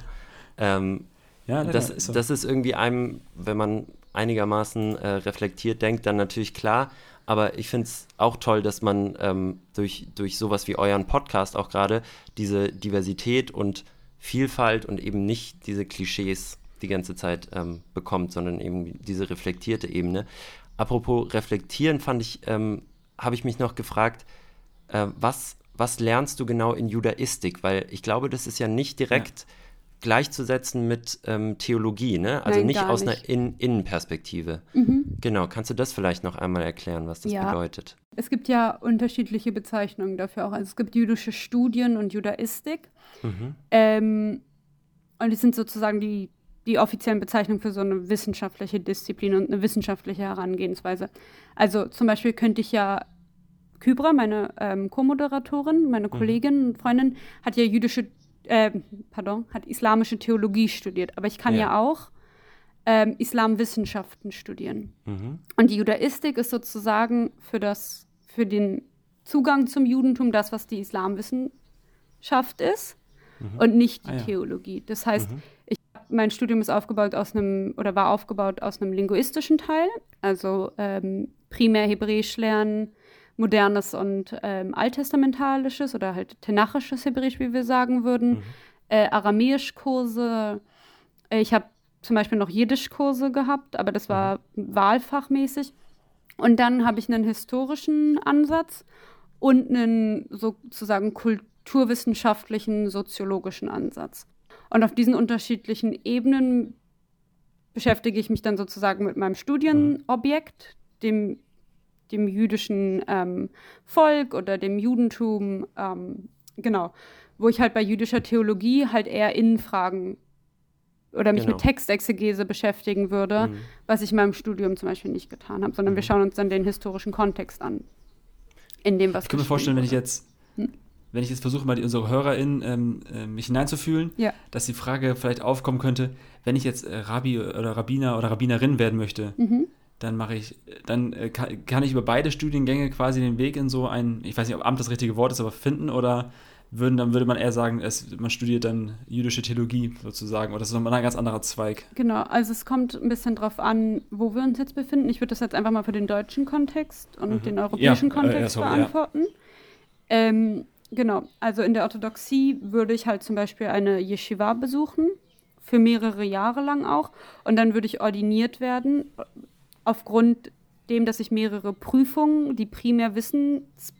ähm, ja, das, ist so. das ist irgendwie einem, wenn man einigermaßen äh, reflektiert denkt, dann natürlich klar. Aber ich finde es auch toll, dass man ähm, durch, durch sowas wie euren Podcast auch gerade diese Diversität und Vielfalt und eben nicht diese Klischees die ganze Zeit ähm, bekommt, sondern eben diese reflektierte Ebene. Apropos reflektieren, fand ich, ähm, habe ich mich noch gefragt, äh, was, was lernst du genau in Judaistik? Weil ich glaube, das ist ja nicht direkt ja. gleichzusetzen mit ähm, Theologie, ne? Also Nein, nicht aus nicht. einer in Innenperspektive. Mhm. Genau, kannst du das vielleicht noch einmal erklären, was das ja. bedeutet? Es gibt ja unterschiedliche Bezeichnungen dafür auch. Also es gibt jüdische Studien und Judaistik. Mhm. Ähm, und es sind sozusagen die die offiziellen Bezeichnungen für so eine wissenschaftliche Disziplin und eine wissenschaftliche Herangehensweise. Also zum Beispiel könnte ich ja Kybra, meine ähm, Co-Moderatorin, meine mhm. Kollegin und Freundin, hat ja jüdische, äh, pardon, hat islamische Theologie studiert. Aber ich kann ja, ja auch ähm, Islamwissenschaften studieren. Mhm. Und die Judaistik ist sozusagen für das, für den Zugang zum Judentum das, was die Islamwissenschaft ist mhm. und nicht die ah, ja. Theologie. Das heißt, mhm mein Studium ist aufgebaut aus einem oder war aufgebaut aus einem linguistischen Teil, also ähm, primär Hebräisch lernen, modernes und ähm, alttestamentalisches oder halt tenachisches Hebräisch, wie wir sagen würden, mhm. äh, Aramäischkurse. Äh, ich habe zum Beispiel noch Jiddischkurse gehabt, aber das war mhm. wahlfachmäßig. Und dann habe ich einen historischen Ansatz und einen sozusagen kulturwissenschaftlichen, soziologischen Ansatz. Und auf diesen unterschiedlichen Ebenen beschäftige ich mich dann sozusagen mit meinem Studienobjekt, dem, dem jüdischen ähm, Volk oder dem Judentum, ähm, genau, wo ich halt bei jüdischer Theologie halt eher Innenfragen oder mich genau. mit Textexegese beschäftigen würde, mhm. was ich in meinem Studium zum Beispiel nicht getan habe, sondern mhm. wir schauen uns dann den historischen Kontext an. In dem, was ich kann mir vorstellen, wurde. wenn ich jetzt hm? Wenn ich jetzt versuche, mal die, unsere HörerInnen ähm, äh, mich hineinzufühlen, ja. dass die Frage vielleicht aufkommen könnte, wenn ich jetzt äh, Rabbi oder Rabbiner oder Rabbinerin werden möchte, mhm. dann mache ich, dann äh, kann, kann, ich über beide Studiengänge quasi den Weg in so ein, ich weiß nicht, ob Amt das richtige Wort ist, aber finden oder würden, dann würde man eher sagen, es, man studiert dann jüdische Theologie sozusagen oder das ist nochmal ein ganz anderer Zweig. Genau, also es kommt ein bisschen drauf an, wo wir uns jetzt befinden. Ich würde das jetzt einfach mal für den deutschen Kontext und mhm. den europäischen ja, äh, Kontext ja, sorry, beantworten. Ja. Ähm, Genau, also in der Orthodoxie würde ich halt zum Beispiel eine Yeshiva besuchen, für mehrere Jahre lang auch. Und dann würde ich ordiniert werden, aufgrund dem, dass ich mehrere Prüfungen, die primär Wissens...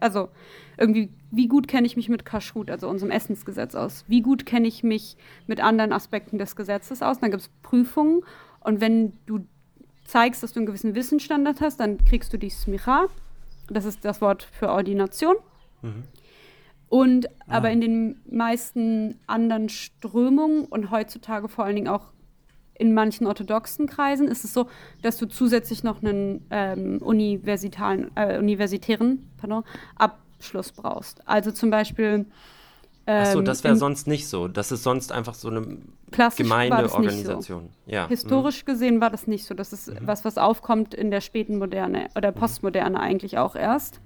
Also irgendwie, wie gut kenne ich mich mit Kashrut, also unserem Essensgesetz aus? Wie gut kenne ich mich mit anderen Aspekten des Gesetzes aus? dann gibt es Prüfungen. Und wenn du zeigst, dass du einen gewissen Wissensstandard hast, dann kriegst du die Smicha. Das ist das Wort für Ordination. Mhm. Und Ah. aber in den meisten anderen Strömungen und heutzutage vor allen Dingen auch in manchen orthodoxen Kreisen ist es so, dass du zusätzlich noch einen ähm, universitaren, äh, universitären pardon, Abschluss brauchst. Also zum Beispiel. Achso, ähm, das wäre sonst nicht so. Das ist sonst einfach so eine nicht so. Gemeindeorganisation. Ja. mhm. Historisch gesehen war das nicht so. Das ist was, was aufkommt in der späten Moderne oder Postmoderne eigentlich auch erst.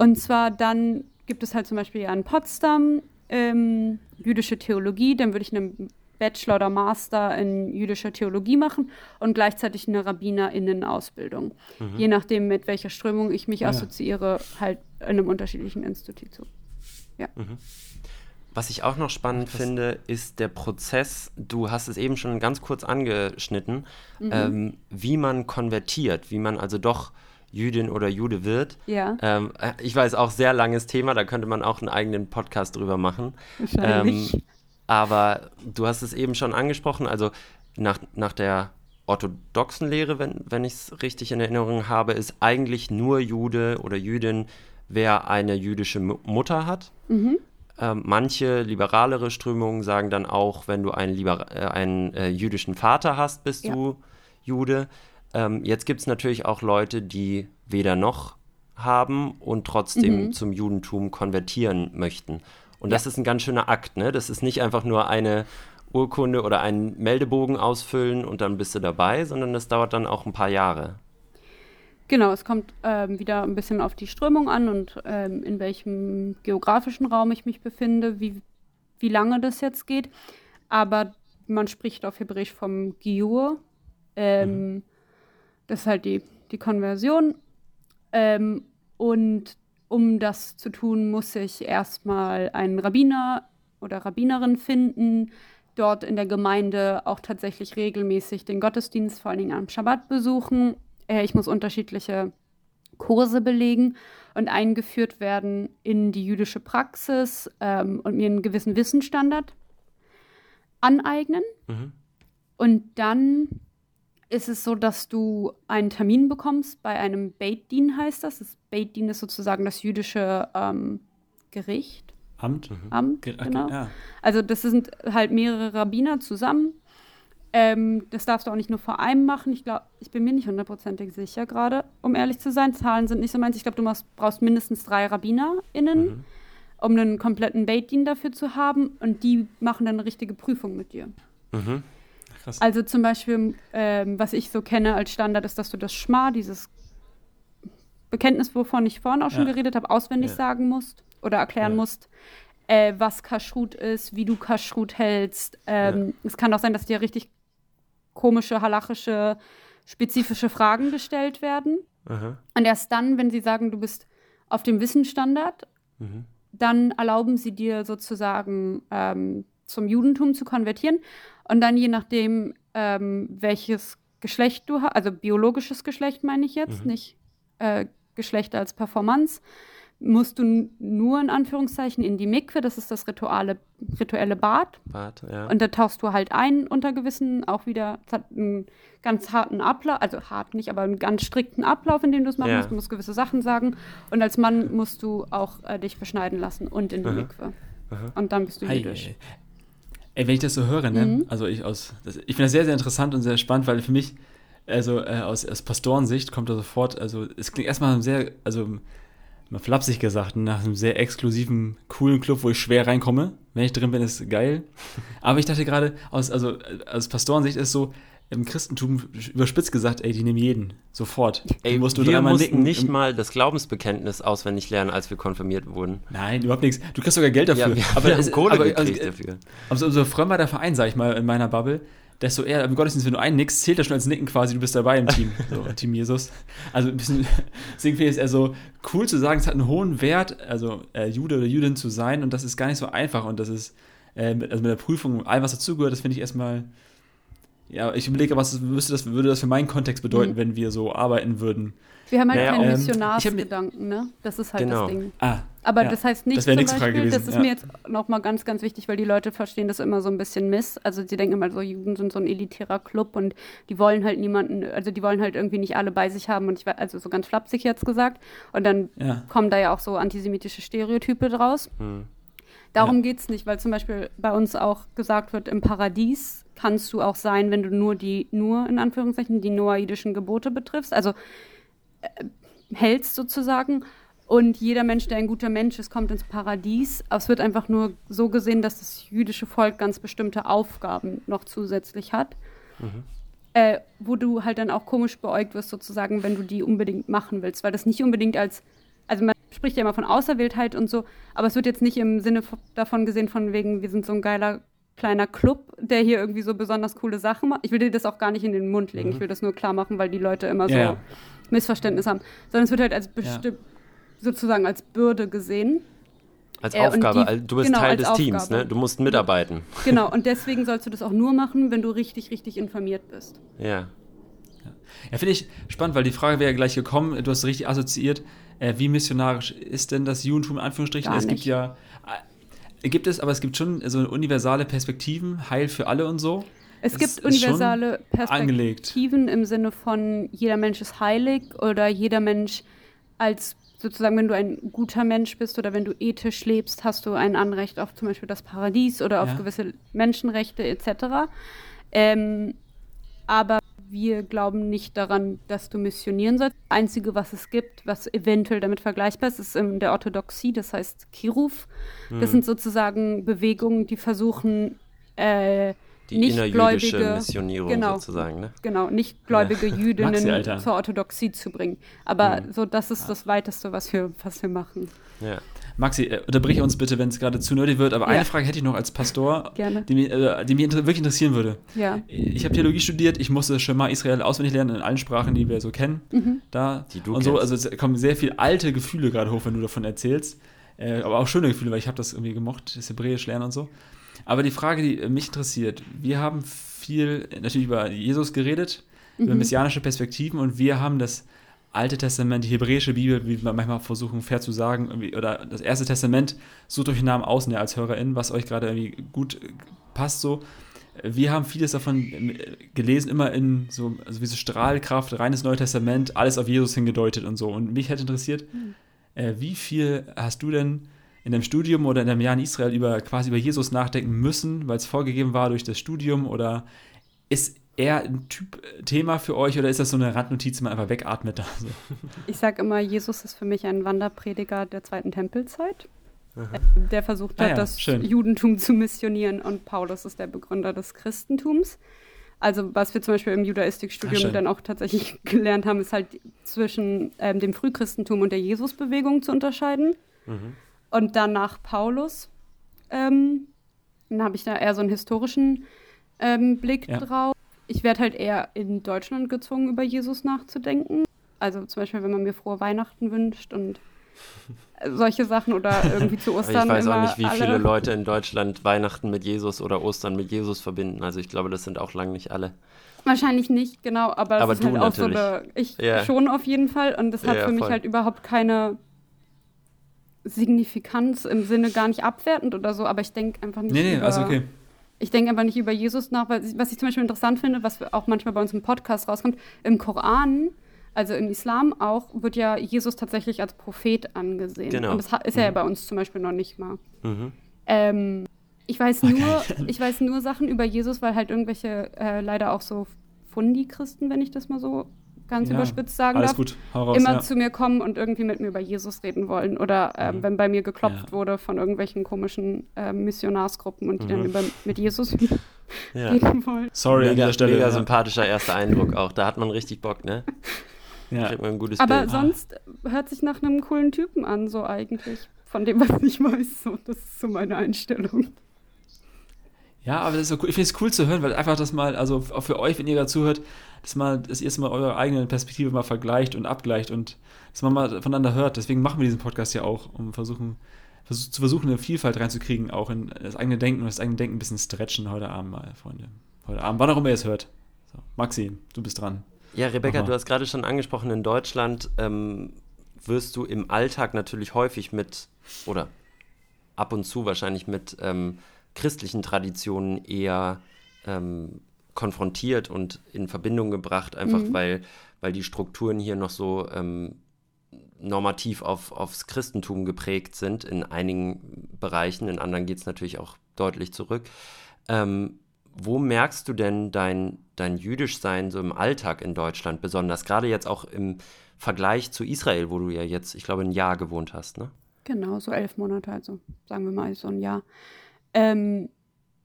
Und zwar dann gibt es halt zum Beispiel ja in Potsdam ähm, jüdische Theologie, dann würde ich einen Bachelor oder Master in jüdischer Theologie machen und gleichzeitig eine RabbinerInnen-Ausbildung. Je nachdem, mit welcher Strömung ich mich Ah ja. assoziiere, halt in einem unterschiedlichen Institut zu. Was ich auch noch spannend finde, ist der Prozess, du hast es eben schon ganz kurz angeschnitten, Mhm. ähm, wie man konvertiert, wie man also doch Jüdin oder Jude wird. Ja, Ähm, äh, ich weiß, auch sehr langes Thema, da könnte man auch einen eigenen Podcast drüber machen. wahrscheinlich. Ähm, aber du hast es eben schon angesprochen, also nach, nach der orthodoxen Lehre, wenn, wenn ich es richtig in Erinnerung habe, ist eigentlich nur Jude oder Jüdin, wer eine jüdische Mu- Mutter hat. Mhm. Ähm, manche liberalere Strömungen sagen dann auch, wenn du einen, liber äh, einen äh, jüdischen Vater hast, bist Ja. du Jude. Ähm, jetzt gibt es natürlich auch Leute, die weder noch haben und trotzdem Mhm. zum Judentum konvertieren möchten. Und das ist ein ganz schöner Akt, ne? Das ist nicht einfach nur eine Urkunde oder einen Meldebogen ausfüllen und dann bist du dabei, sondern das dauert dann auch ein paar Jahre. Genau, es kommt ähm, wieder ein bisschen auf die Strömung an und ähm, in welchem geografischen Raum ich mich befinde, wie, wie lange das jetzt geht. Aber man spricht auf Hebräisch vom Giur. Ähm, Das ist halt die, die Konversion. Ähm, und um das zu tun, muss ich erstmal einen Rabbiner oder Rabbinerin finden, dort in der Gemeinde auch tatsächlich regelmäßig den Gottesdienst, vor allen Dingen am Schabbat, besuchen. Äh, ich muss unterschiedliche Kurse belegen und eingeführt werden in die jüdische Praxis ähm, und mir einen gewissen Wissensstandard aneignen. Mhm. Und dann ist es so, dass du einen Termin bekommst bei einem Beit Din, heißt das. Das Beit Din ist sozusagen das jüdische ähm, Gericht, Amt? Amt, Ge- genau. Ja. Also das sind halt mehrere Rabbiner zusammen. Ähm, das darfst du auch nicht nur vor einem machen. Ich glaube, ich bin mir nicht hundertprozentig sicher gerade, um ehrlich zu sein. Zahlen sind nicht so meins. Ich glaube, du machst, brauchst mindestens drei RabbinerInnen, Mhm. um einen kompletten Beit-Din dafür zu haben. Und die machen dann eine richtige Prüfung mit dir. Mhm. Krass. Also zum Beispiel, ähm, was ich so kenne als Standard, ist, dass du das Schma, dieses Bekenntnis, wovon ich vorhin auch schon Ja. geredet habe, auswendig Ja. sagen musst oder erklären Ja. musst, äh, was Kashrut ist, wie du Kashrut hältst. Ähm, Es kann auch sein, dass dir richtig komische, halachische, spezifische Fragen gestellt werden. Aha. Und erst dann, wenn sie sagen, du bist auf dem Wissensstandard, Mhm. dann erlauben sie dir sozusagen ähm, zum Judentum zu konvertieren. Und dann je nachdem, ähm, welches Geschlecht du hast, also biologisches Geschlecht meine ich jetzt, Mhm. nicht äh, Geschlecht als Performance, musst du nur in Anführungszeichen in die Mikwe, das ist das rituale, rituelle Bad. Bart, ja. Und da tauchst du halt ein unter gewissen, auch wieder, es hat einen ganz harten Ablauf, also hart nicht, aber einen ganz strikten Ablauf, in dem du es machen Ja. musst. Du musst gewisse Sachen sagen. Und als Mann musst du auch äh, dich beschneiden lassen und in die Aha. Mikwe. Aha. Und dann bist du jüdisch. Ey. Wenn ich das so höre, ne? Mhm. Also ich aus, das, ich finde das sehr, sehr interessant und sehr spannend, weil für mich, also äh, aus, aus Pastorensicht kommt da sofort, also es klingt erstmal sehr, also mal flapsig gesagt, nach einem sehr exklusiven, coolen Club, wo ich schwer reinkomme. Wenn ich drin bin, ist geil. Aber ich dachte gerade, aus, also äh, aus Pastorensicht ist so, im Christentum überspitzt gesagt, ey, die nehmen jeden. Sofort. Ey, musst du wir mussten nicken. nicht mal das Glaubensbekenntnis auswendig lernen, als wir konfirmiert wurden. Nein, überhaupt nichts. Du kriegst sogar Geld dafür. Ja, wir, aber wir haben Kohle aber, gekriegt also, dafür. Umso, umso frömmer der Verein, sag ich mal, in meiner Bubble, desto eher im Gottesdienst, wenn du einen nix, zählt das schon als Nicken quasi, du bist dabei im Team, so, Team Jesus. Also ein bisschen, deswegen finde ich es eher so cool zu sagen, es hat einen hohen Wert, also äh, Jude oder Judin zu sein und das ist gar nicht so einfach und das ist, äh, mit, also mit der Prüfung und allem, was dazugehört, das finde ich erstmal, ja, ich überlege, was müsste das, würde das für meinen Kontext bedeuten, Mhm. wenn wir so arbeiten würden. Wir haben halt Naja, keinen ähm, Missionarsgedanken, ne? Das ist halt Genau. das Ding. Ah, Aber Ja, das heißt nicht das wäre zum nächste Frage Beispiel, gewesen, das ist ja. mir jetzt nochmal ganz, ganz wichtig, weil die Leute verstehen das immer so ein bisschen miss. Also sie denken immer so, Juden sind so ein elitärer Club und die wollen halt niemanden, also die wollen halt irgendwie nicht alle bei sich haben und ich war, also so ganz flapsig jetzt gesagt. Und dann Ja. kommen da ja auch so antisemitische Stereotype draus. Hm. Darum geht's nicht, weil zum Beispiel bei uns auch gesagt wird, im Paradies kannst du auch sein, wenn du nur die, nur in Anführungszeichen, die noahidischen Gebote betriffst, also äh, hältst sozusagen. Und jeder Mensch, der ein guter Mensch ist, kommt ins Paradies. Aber es wird einfach nur so gesehen, dass das jüdische Volk ganz bestimmte Aufgaben noch zusätzlich hat. Äh, wo du halt dann auch komisch beäugt wirst, sozusagen, wenn du die unbedingt machen willst. Weil das nicht unbedingt als, also man spricht ja immer von Auserwähltheit und so, aber es wird jetzt nicht im Sinne davon gesehen, von wegen, wir sind so ein geiler kleiner Club, der hier irgendwie so besonders coole Sachen macht. Ich will dir das auch gar nicht in den Mund legen. Ich will das nur klar machen, weil die Leute immer so Ja, ja. Missverständnis haben. Sondern es wird halt als bestimmt, sozusagen als Bürde gesehen. Als Äh, Aufgabe, die- al- du bist genau, Teil des Teams, Aufgabe. ne? Du musst mitarbeiten. Genau, und deswegen sollst du das auch nur machen, wenn du richtig, richtig informiert bist. Ja. Ja, finde ich spannend, weil die Frage wäre ja gleich gekommen, du hast richtig assoziiert, äh, wie missionarisch ist denn das Judentum in Anführungsstrichen? Gar es gibt nicht. ja, äh, gibt es, aber es gibt schon so universale Perspektiven, Heil für alle und so. Es gibt ist universale schon angelegt. Perspektiven im Sinne von jeder Mensch ist heilig oder jeder Mensch als sozusagen, wenn du ein guter Mensch bist oder wenn du ethisch lebst, hast du ein Anrecht auf zum Beispiel das Paradies oder auf Ja. gewisse Menschenrechte etc. Ähm, aber wir glauben nicht daran, dass du missionieren sollst. Das Einzige, was es gibt, was eventuell damit vergleichbar ist, ist in der Orthodoxie, das heißt Kiruf. Mhm. Das sind sozusagen Bewegungen, die versuchen, äh, Die nicht innerjüdische gläubige- Missionierung genau. sozusagen, ne? genau, nicht gläubige Maxi, Jüdinnen Alter. zur Orthodoxie zu bringen. Aber Mhm. so, das ist das Weiteste, was wir, was wir machen. Ja. Maxi, äh, unterbrich uns bitte, wenn es gerade zu nerdy wird, aber Ja. eine Frage hätte ich noch als Pastor, Gerne. die mich, äh, die mich inter wirklich interessieren würde. Ja. Ich habe Theologie studiert, ich musste Shema Israel auswendig lernen in allen Sprachen, die wir so kennen. Mhm. Da Die du und so, kennst. also es kommen sehr viele alte Gefühle gerade hoch, wenn du davon erzählst. Äh, aber auch schöne Gefühle, weil ich habe das irgendwie gemocht, das Hebräisch lernen und so. Aber die Frage, die äh, mich interessiert, wir haben viel natürlich über Jesus geredet, über Mhm. messianische Perspektiven und wir haben das Alte Testament, die hebräische Bibel, wie wir manchmal versuchen, fair zu sagen, oder das Erste Testament, sucht euch einen Namen aus, ne, als HörerInnen, was euch gerade irgendwie gut äh, passt so. Wir haben vieles davon äh, gelesen, immer in so, also wie so Strahlkraft, reines Neue Testament, alles auf Jesus hingedeutet und so. Und mich hätte interessiert, äh, wie viel hast du denn in deinem Studium oder in deinem Jahr in Israel über quasi über Jesus nachdenken müssen, weil es vorgegeben war durch das Studium oder ist er ein Typ äh, Thema für euch oder ist das so eine Randnotiz, die man einfach wegatmet da? So? Ich sage immer, Jesus ist für mich ein Wanderprediger der zweiten Tempelzeit. äh, Der versucht Ah hat, ja, das schön. Judentum zu missionieren und Paulus ist der Begründer des Christentums. Also was wir zum Beispiel im Ah, Judaistikstudium schön. dann auch tatsächlich gelernt haben, ist halt zwischen ähm, dem Frühchristentum und der Jesusbewegung zu unterscheiden. Mhm. Und dann nach Paulus, ähm, dann habe ich da eher so einen historischen ähm, Blick Ja. drauf. Ich werde halt eher in Deutschland gezwungen, über Jesus nachzudenken. Also zum Beispiel, wenn man mir frohe Weihnachten wünscht und solche Sachen oder irgendwie zu Ostern ich weiß auch nicht, wie alle. viele Leute in Deutschland Weihnachten mit Jesus oder Ostern mit Jesus verbinden. Also ich glaube, das sind auch lang nicht alle. Wahrscheinlich nicht, genau, aber das Aber ist du halt auch so eine, ich Ja. schon auf jeden Fall und das hat Ja, für mich voll. halt überhaupt keine Signifikanz im Sinne gar nicht abwertend oder so, aber ich denke einfach nicht Nee, nee, über, also okay. Ich denke einfach nicht über Jesus nach, weil, was ich zum Beispiel interessant finde, was auch manchmal bei uns im Podcast rauskommt, im Koran, also im Islam auch, wird ja Jesus tatsächlich als Prophet angesehen. Genau. Und das ist er ja Mhm. bei uns zum Beispiel noch nicht mal. Mhm. Ähm, ich weiß nur, ich weiß nur Sachen über Jesus, weil halt irgendwelche äh, leider auch so Fundi-Christen, wenn ich das mal so ganz Ja, überspitzt sagen Alles darf, gut, hau raus. immer ja. zu mir kommen und irgendwie mit mir über Jesus reden wollen. Oder ähm, Mhm. wenn bei mir geklopft Ja. wurde von irgendwelchen komischen ähm, Missionarsgruppen und die dann Mhm. über, mit Jesus Ja. reden wollen. Sorry an Mega, dieser Stelle. mega ja. sympathischer erster Eindruck auch. Da hat man richtig Bock, ne? Ja. Kriegt man ein gutes Aber Bild. sonst hört sich nach einem coolen Typen an, so eigentlich. Von dem, was ich weiß. So, das ist so meine Einstellung. Ja, aber das ist so cool. ich finde es cool zu hören, weil einfach das mal, also auch für euch, wenn ihr gerade zuhört, dass mal das erste Mal eure eigene Perspektive mal vergleicht und abgleicht und dass man mal voneinander hört. Deswegen machen wir diesen Podcast ja auch, um versuchen, versuch, zu versuchen, eine Vielfalt reinzukriegen, auch in das eigene Denken und das eigene Denken ein bisschen stretchen heute Abend mal, Freunde. Heute Abend, wann auch immer ihr es hört. So, Maxi, du bist dran. Ja, Rebecca, du hast gerade schon angesprochen, in Deutschland ähm, wirst du im Alltag natürlich häufig mit, oder ab und zu wahrscheinlich mit ähm, christlichen Traditionen eher ähm, konfrontiert und in Verbindung gebracht, einfach mhm. weil, weil die Strukturen hier noch so ähm, normativ auf, aufs Christentum geprägt sind, in einigen Bereichen, in anderen geht es natürlich auch deutlich zurück. Ähm, wo merkst du denn dein, dein Jüdischsein so im Alltag in Deutschland besonders? Gerade jetzt auch im Vergleich zu Israel, wo du ja jetzt, ich glaube, ein Jahr gewohnt hast, ne? Genau, so elf Monate, also sagen wir mal so ein Jahr. Ähm,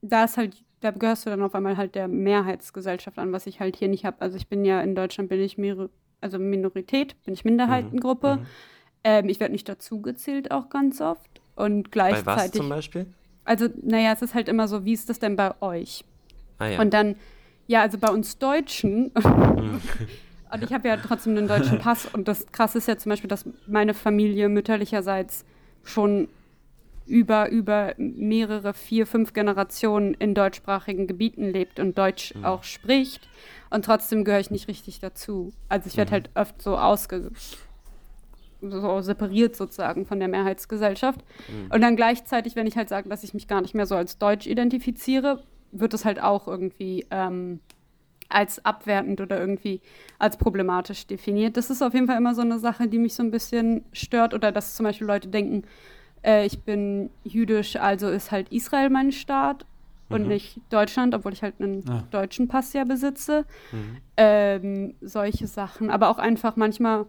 da ist halt, da gehörst du dann auf einmal halt der Mehrheitsgesellschaft an, was ich halt hier nicht habe. Also ich bin ja in Deutschland bin ich mehr, also Minorität, bin ich Minderheitengruppe. Mhm. Mhm. Ähm, ich werde nicht dazugezählt auch ganz oft. Und gleichzeitig. Bei was zum Beispiel? Also, naja, es ist halt immer so, wie ist das denn bei euch? Ah, ja. Und dann, ja, also bei uns Deutschen, mhm. und ich habe ja trotzdem einen deutschen Pass und das Krasse ist ja zum Beispiel, dass meine Familie mütterlicherseits schon über, über mehrere, vier, fünf Generationen in deutschsprachigen Gebieten lebt und Deutsch mhm. auch spricht. Und trotzdem gehöre ich nicht richtig dazu. Also ich werde mhm. halt oft so ausge so separiert sozusagen von der Mehrheitsgesellschaft. Mhm. Und dann gleichzeitig, wenn ich halt sage, dass ich mich gar nicht mehr so als Deutsch identifiziere, wird es halt auch irgendwie ähm, als abwertend oder irgendwie als problematisch definiert. Das ist auf jeden Fall immer so eine Sache, die mich so ein bisschen stört oder dass zum Beispiel Leute denken, äh, ich bin jüdisch, also ist halt Israel mein Staat und mhm. nicht Deutschland, obwohl ich halt einen ah. deutschen Pass ja besitze. Mhm. Ähm, solche Sachen. Aber auch einfach manchmal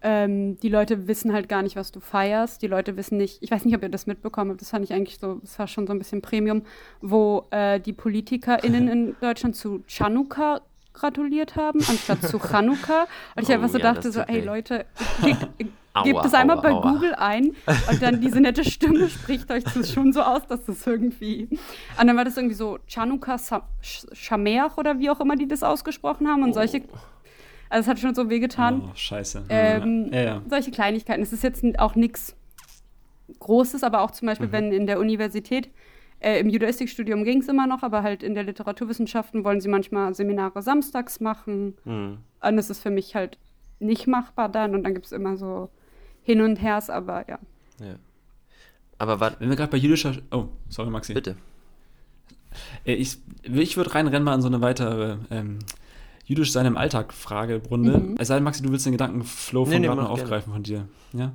ähm, die Leute wissen halt gar nicht, was du feierst. Die Leute wissen nicht, ich weiß nicht, ob ihr das mitbekommen habt, das fand ich eigentlich so, das war schon so ein bisschen Premium, wo äh, die PolitikerInnen in Deutschland zu Chanukka gratuliert haben, anstatt zu Chanukka. Und ich oh, einfach so ja, dachte so, ey Leute, gebt es einmal aua, bei aua. Google ein und dann diese nette Stimme spricht euch das schon so aus, dass das irgendwie. Und dann war das irgendwie so Chanukka Shameach oder wie auch immer die das ausgesprochen haben und solche oh. Also es hat schon so wehgetan. Oh, scheiße. Ähm, ja, ja. Solche Kleinigkeiten. Es ist jetzt auch nichts Großes, aber auch zum Beispiel, mhm. wenn in der Universität, äh, im Judaistikstudium ging es immer noch, aber halt in der Literaturwissenschaften wollen sie manchmal Seminare samstags machen. Mhm. Und das ist für mich halt nicht machbar dann. Und dann gibt es immer so Hin und Hers, aber ja. ja. Aber was, wenn wir gerade bei jüdischer. Oh, sorry, Maxi. Bitte. Äh, ich, ich würde reinrennen mal an so eine weitere ähm, jüdisch sein im Alltag Fragerunde. Mhm. Es sei denn, Maxi, du willst den Gedankenflow von nee, gerade noch aufgreifen von dir. Ja?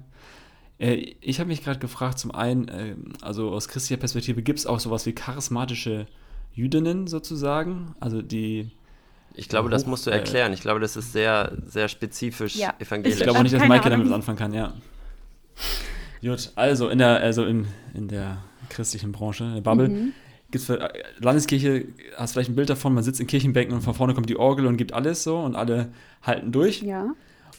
Äh, ich habe mich gerade gefragt, zum einen, äh, also aus christlicher Perspektive, gibt es auch sowas wie charismatische Jüdinnen sozusagen? Also die. Ich glaube, das musst du äh, erklären. Ich glaube, das ist sehr, sehr spezifisch ja. evangelisch. Ich glaube auch nicht, dass Maike damit was anfangen kann, ja. Gut, also in der, also in, in der christlichen Branche, in der Bubble, mhm gibt's für äh, Landeskirche, hast vielleicht ein Bild davon, man sitzt in Kirchenbänken und von vorne kommt die Orgel und gibt alles so und alle halten durch. Ja.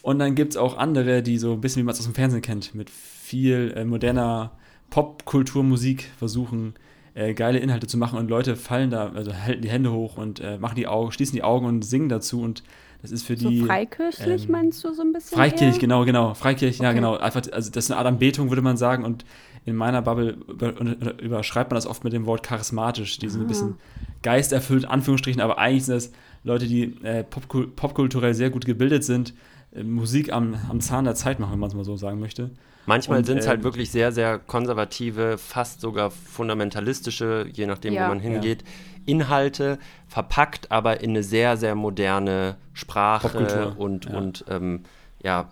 Und dann gibt es auch andere, die so ein bisschen, wie man es aus dem Fernsehen kennt, mit viel äh, moderner Popkulturmusik versuchen, äh, geile Inhalte zu machen und Leute fallen da, also halten die Hände hoch und äh, machen die Augen, schließen die Augen und singen dazu und das ist für die. So freikirchlich ähm, meinst du so ein bisschen? Freikirchlich, genau, genau. Freikirchlich, okay. ja, genau. Einfach, also das ist eine Art Anbetung, würde man sagen. Und in meiner Bubble über, überschreibt man das oft mit dem Wort charismatisch. Die sind ah. ein bisschen geisterfüllt, Anführungsstrichen, aber eigentlich sind das Leute, die äh, popkul popkulturell sehr gut gebildet sind, Musik am, am Zahn der Zeit machen, wenn man es mal so sagen möchte. Manchmal sind es halt ähm, wirklich sehr, sehr konservative, fast sogar fundamentalistische, je nachdem, ja. wo man hingeht, ja. Inhalte, verpackt aber in eine sehr, sehr moderne Sprache und, ja. und ähm, ja,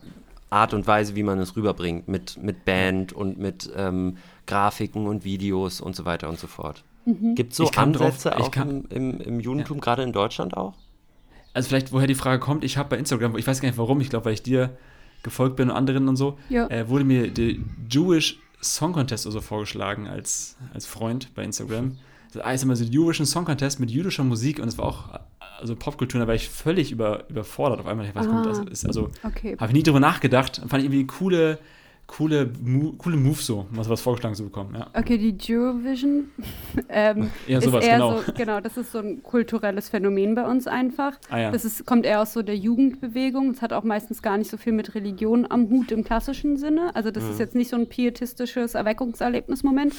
Art und Weise, wie man es rüberbringt, mit, mit Band und mit ähm, Grafiken und Videos und so weiter und so fort. Mhm. Gibt es so Ansätze drauf, auch kann, im, im, im, Judentum, ja. gerade in Deutschland auch? Also vielleicht, woher die Frage kommt, ich habe bei Instagram, ich weiß gar nicht warum, ich glaube, weil ich dir gefolgt bin und anderen und so, ja. äh, wurde mir der Jewish Song Contest oder so vorgeschlagen als, als Freund bei Instagram. Das heißt immer so Eurovision Song Contest mit jüdischer Musik und es war auch also Popkultur, da war ich völlig über, überfordert auf einmal. Was kommt, also, also okay. habe ich nie drüber nachgedacht. Fand ich irgendwie eine coole, coole, Mo coole Move so, mal sowas vorgeschlagen zu bekommen. Ja. Okay, die Eurovision ähm, ja, sowas, ist eher genau. so, genau, das ist so ein kulturelles Phänomen bei uns einfach. Ah, ja. Das ist, kommt eher aus so der Jugendbewegung. Es hat auch meistens gar nicht so viel mit Religion am Hut im klassischen Sinne. Also das mhm. ist jetzt nicht so ein pietistisches Erweckungserlebnismoment,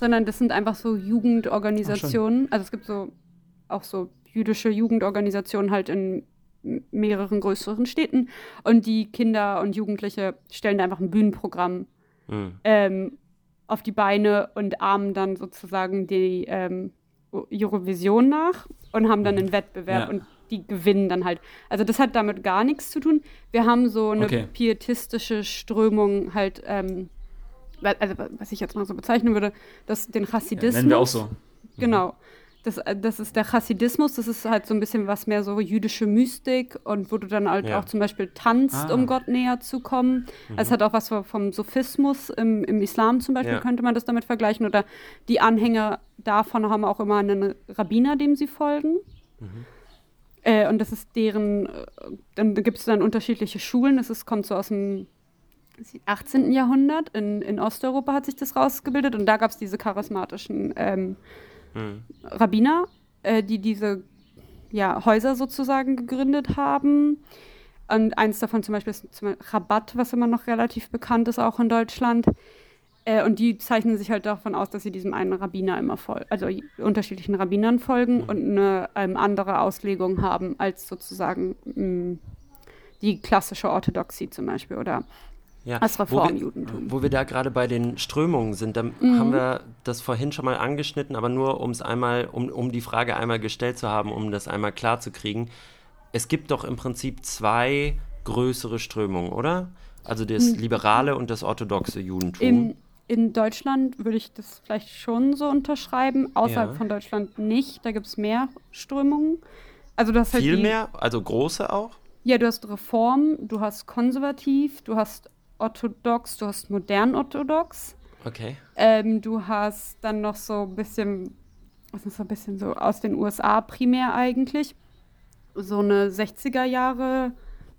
sondern das sind einfach so Jugendorganisationen. Ach, also es gibt so auch so jüdische Jugendorganisationen halt in mehreren größeren Städten. Und die Kinder und Jugendliche stellen einfach ein Bühnenprogramm mhm. ähm, auf die Beine und ahmen dann sozusagen die ähm, Eurovision nach und haben dann einen Wettbewerb ja. und die gewinnen dann halt. Also das hat damit gar nichts zu tun. Wir haben so eine okay. pietistische Strömung halt, ähm, also was ich jetzt mal so bezeichnen würde, das, den Chassidismus. Ja, nennen wir auch so. Genau. Das, äh, das ist der Chassidismus, das ist halt so ein bisschen was mehr so jüdische Mystik und wo du dann halt ja. auch zum Beispiel tanzt, ah. um Gott näher zu kommen. Mhm. Es hat auch was vom Sophismus im, im Islam zum Beispiel, ja. könnte man das damit vergleichen. Oder die Anhänger davon haben auch immer einen Rabbiner, dem sie folgen. Mhm. Äh, und das ist deren, äh, dann gibt es dann unterschiedliche Schulen, das ist, kommt so aus dem 18. Jahrhundert. In, in Osteuropa hat sich das rausgebildet und da gab es diese charismatischen ähm, mhm. Rabbiner, äh, die diese ja, Häuser sozusagen gegründet haben. Und eins davon zum Beispiel ist zum Beispiel Rabat, was immer noch relativ bekannt ist, auch in Deutschland. Äh, und die zeichnen sich halt davon aus, dass sie diesem einen Rabbiner immer folgen, also unterschiedlichen Rabbinern folgen mhm. und eine ähm, andere Auslegung haben als sozusagen mh, mm, die klassische Orthodoxie zum Beispiel oder ja. als Reformjudentum. Wo, wo wir da gerade bei den Strömungen sind, da mhm. haben wir das vorhin schon mal angeschnitten, aber nur um es einmal, um, um die Frage einmal gestellt zu haben, um das einmal klar zu kriegen. Es gibt doch im Prinzip zwei größere Strömungen, oder? Also das mhm. liberale und das orthodoxe Judentum. In, in Deutschland würde ich das vielleicht schon so unterschreiben, außerhalb ja. von Deutschland nicht. Da gibt es mehr Strömungen. Also das halt Viel die, mehr? Also große auch? Ja, du hast Reform, du hast konservativ, du hast orthodox, du hast modern orthodox. Okay. Ähm, du hast dann noch so ein bisschen, was ist so ein bisschen so aus den USA primär eigentlich, so eine 60er Jahre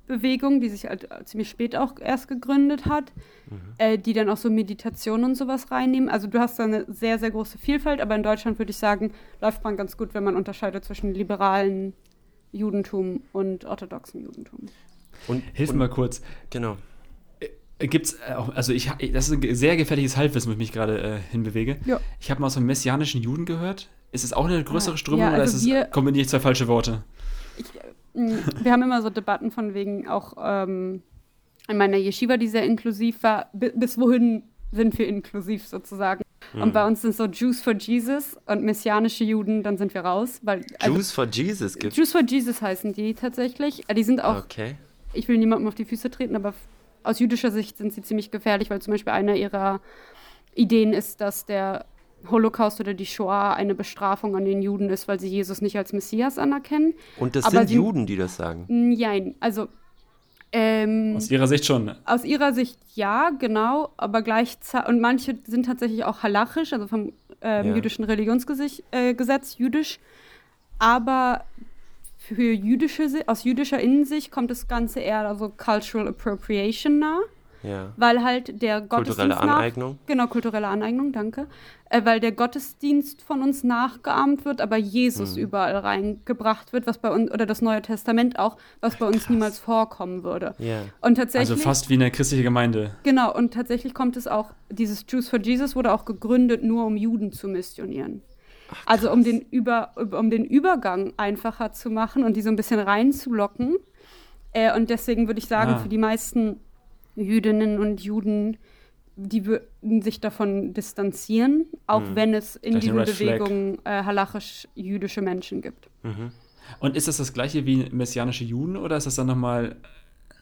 Bewegung, die sich halt ziemlich spät auch erst gegründet hat, mhm. äh, die dann auch so Meditation und sowas reinnehmen. Also du hast da eine sehr, sehr große Vielfalt, aber in Deutschland würde ich sagen, läuft man ganz gut, wenn man unterscheidet zwischen liberalen Judentum und orthodoxen Judentum. Und, Hilf mir mal kurz. Genau. Gibt es äh, auch, also ich, das ist ein sehr gefährliches Halbwissen, wo ich mich gerade äh, hinbewege. Ja. Ich habe mal aus einem messianischen Juden gehört. Ist es auch eine größere Strömung ja, also oder ist es, kombiniere ich zwei falsche Worte? Ich, äh, wir haben immer so Debatten von wegen auch ähm, in meiner Yeshiva, die sehr inklusiv war. Bis wohin sind wir inklusiv sozusagen? Mhm. Und bei uns sind so Jews for Jesus und messianische Juden, dann sind wir raus. Weil, also, Jews for Jesus gibt Jews for Jesus heißen die tatsächlich. Die sind auch. Okay. Ich will niemandem auf die Füße treten, aber aus jüdischer Sicht sind sie ziemlich gefährlich, weil zum Beispiel einer ihrer Ideen ist, dass der Holocaust oder die Shoah eine Bestrafung an den Juden ist, weil sie Jesus nicht als Messias anerkennen. Und das Aber sind sie, Juden, die das sagen? Nein, also ähm, aus ihrer Sicht schon. Aus ihrer Sicht ja, genau, aber gleichzeitig und manche sind tatsächlich auch halachisch, also vom ähm, ja. jüdischen Religionsgesetz äh, jüdisch, aber für jüdische, aus jüdischer Innensicht kommt das Ganze eher also Cultural Appropriation nah. Ja. Weil halt der Gottesdienst. Kulturelle Aneignung. Nach, genau, kulturelle Aneignung, danke. Äh, weil der Gottesdienst von uns nachgeahmt wird, aber Jesus mhm. überall reingebracht wird, was bei uns, oder das Neue Testament auch, was bei uns Krass. niemals vorkommen würde. Yeah. Und tatsächlich. Also fast wie eine christliche Gemeinde. Genau, und tatsächlich kommt es auch, dieses Jews for Jesus wurde auch gegründet, nur um Juden zu missionieren. Ach, also um den, Über, um den Übergang einfacher zu machen und die so ein bisschen reinzulocken. Äh, und deswegen würde ich sagen, ah. für die meisten Jüdinnen und Juden, die würden sich davon distanzieren, auch mhm. wenn es in dieser Bewegung äh, halachisch-jüdische Menschen gibt. Mhm. Und ist das das gleiche wie messianische Juden oder ist das dann nochmal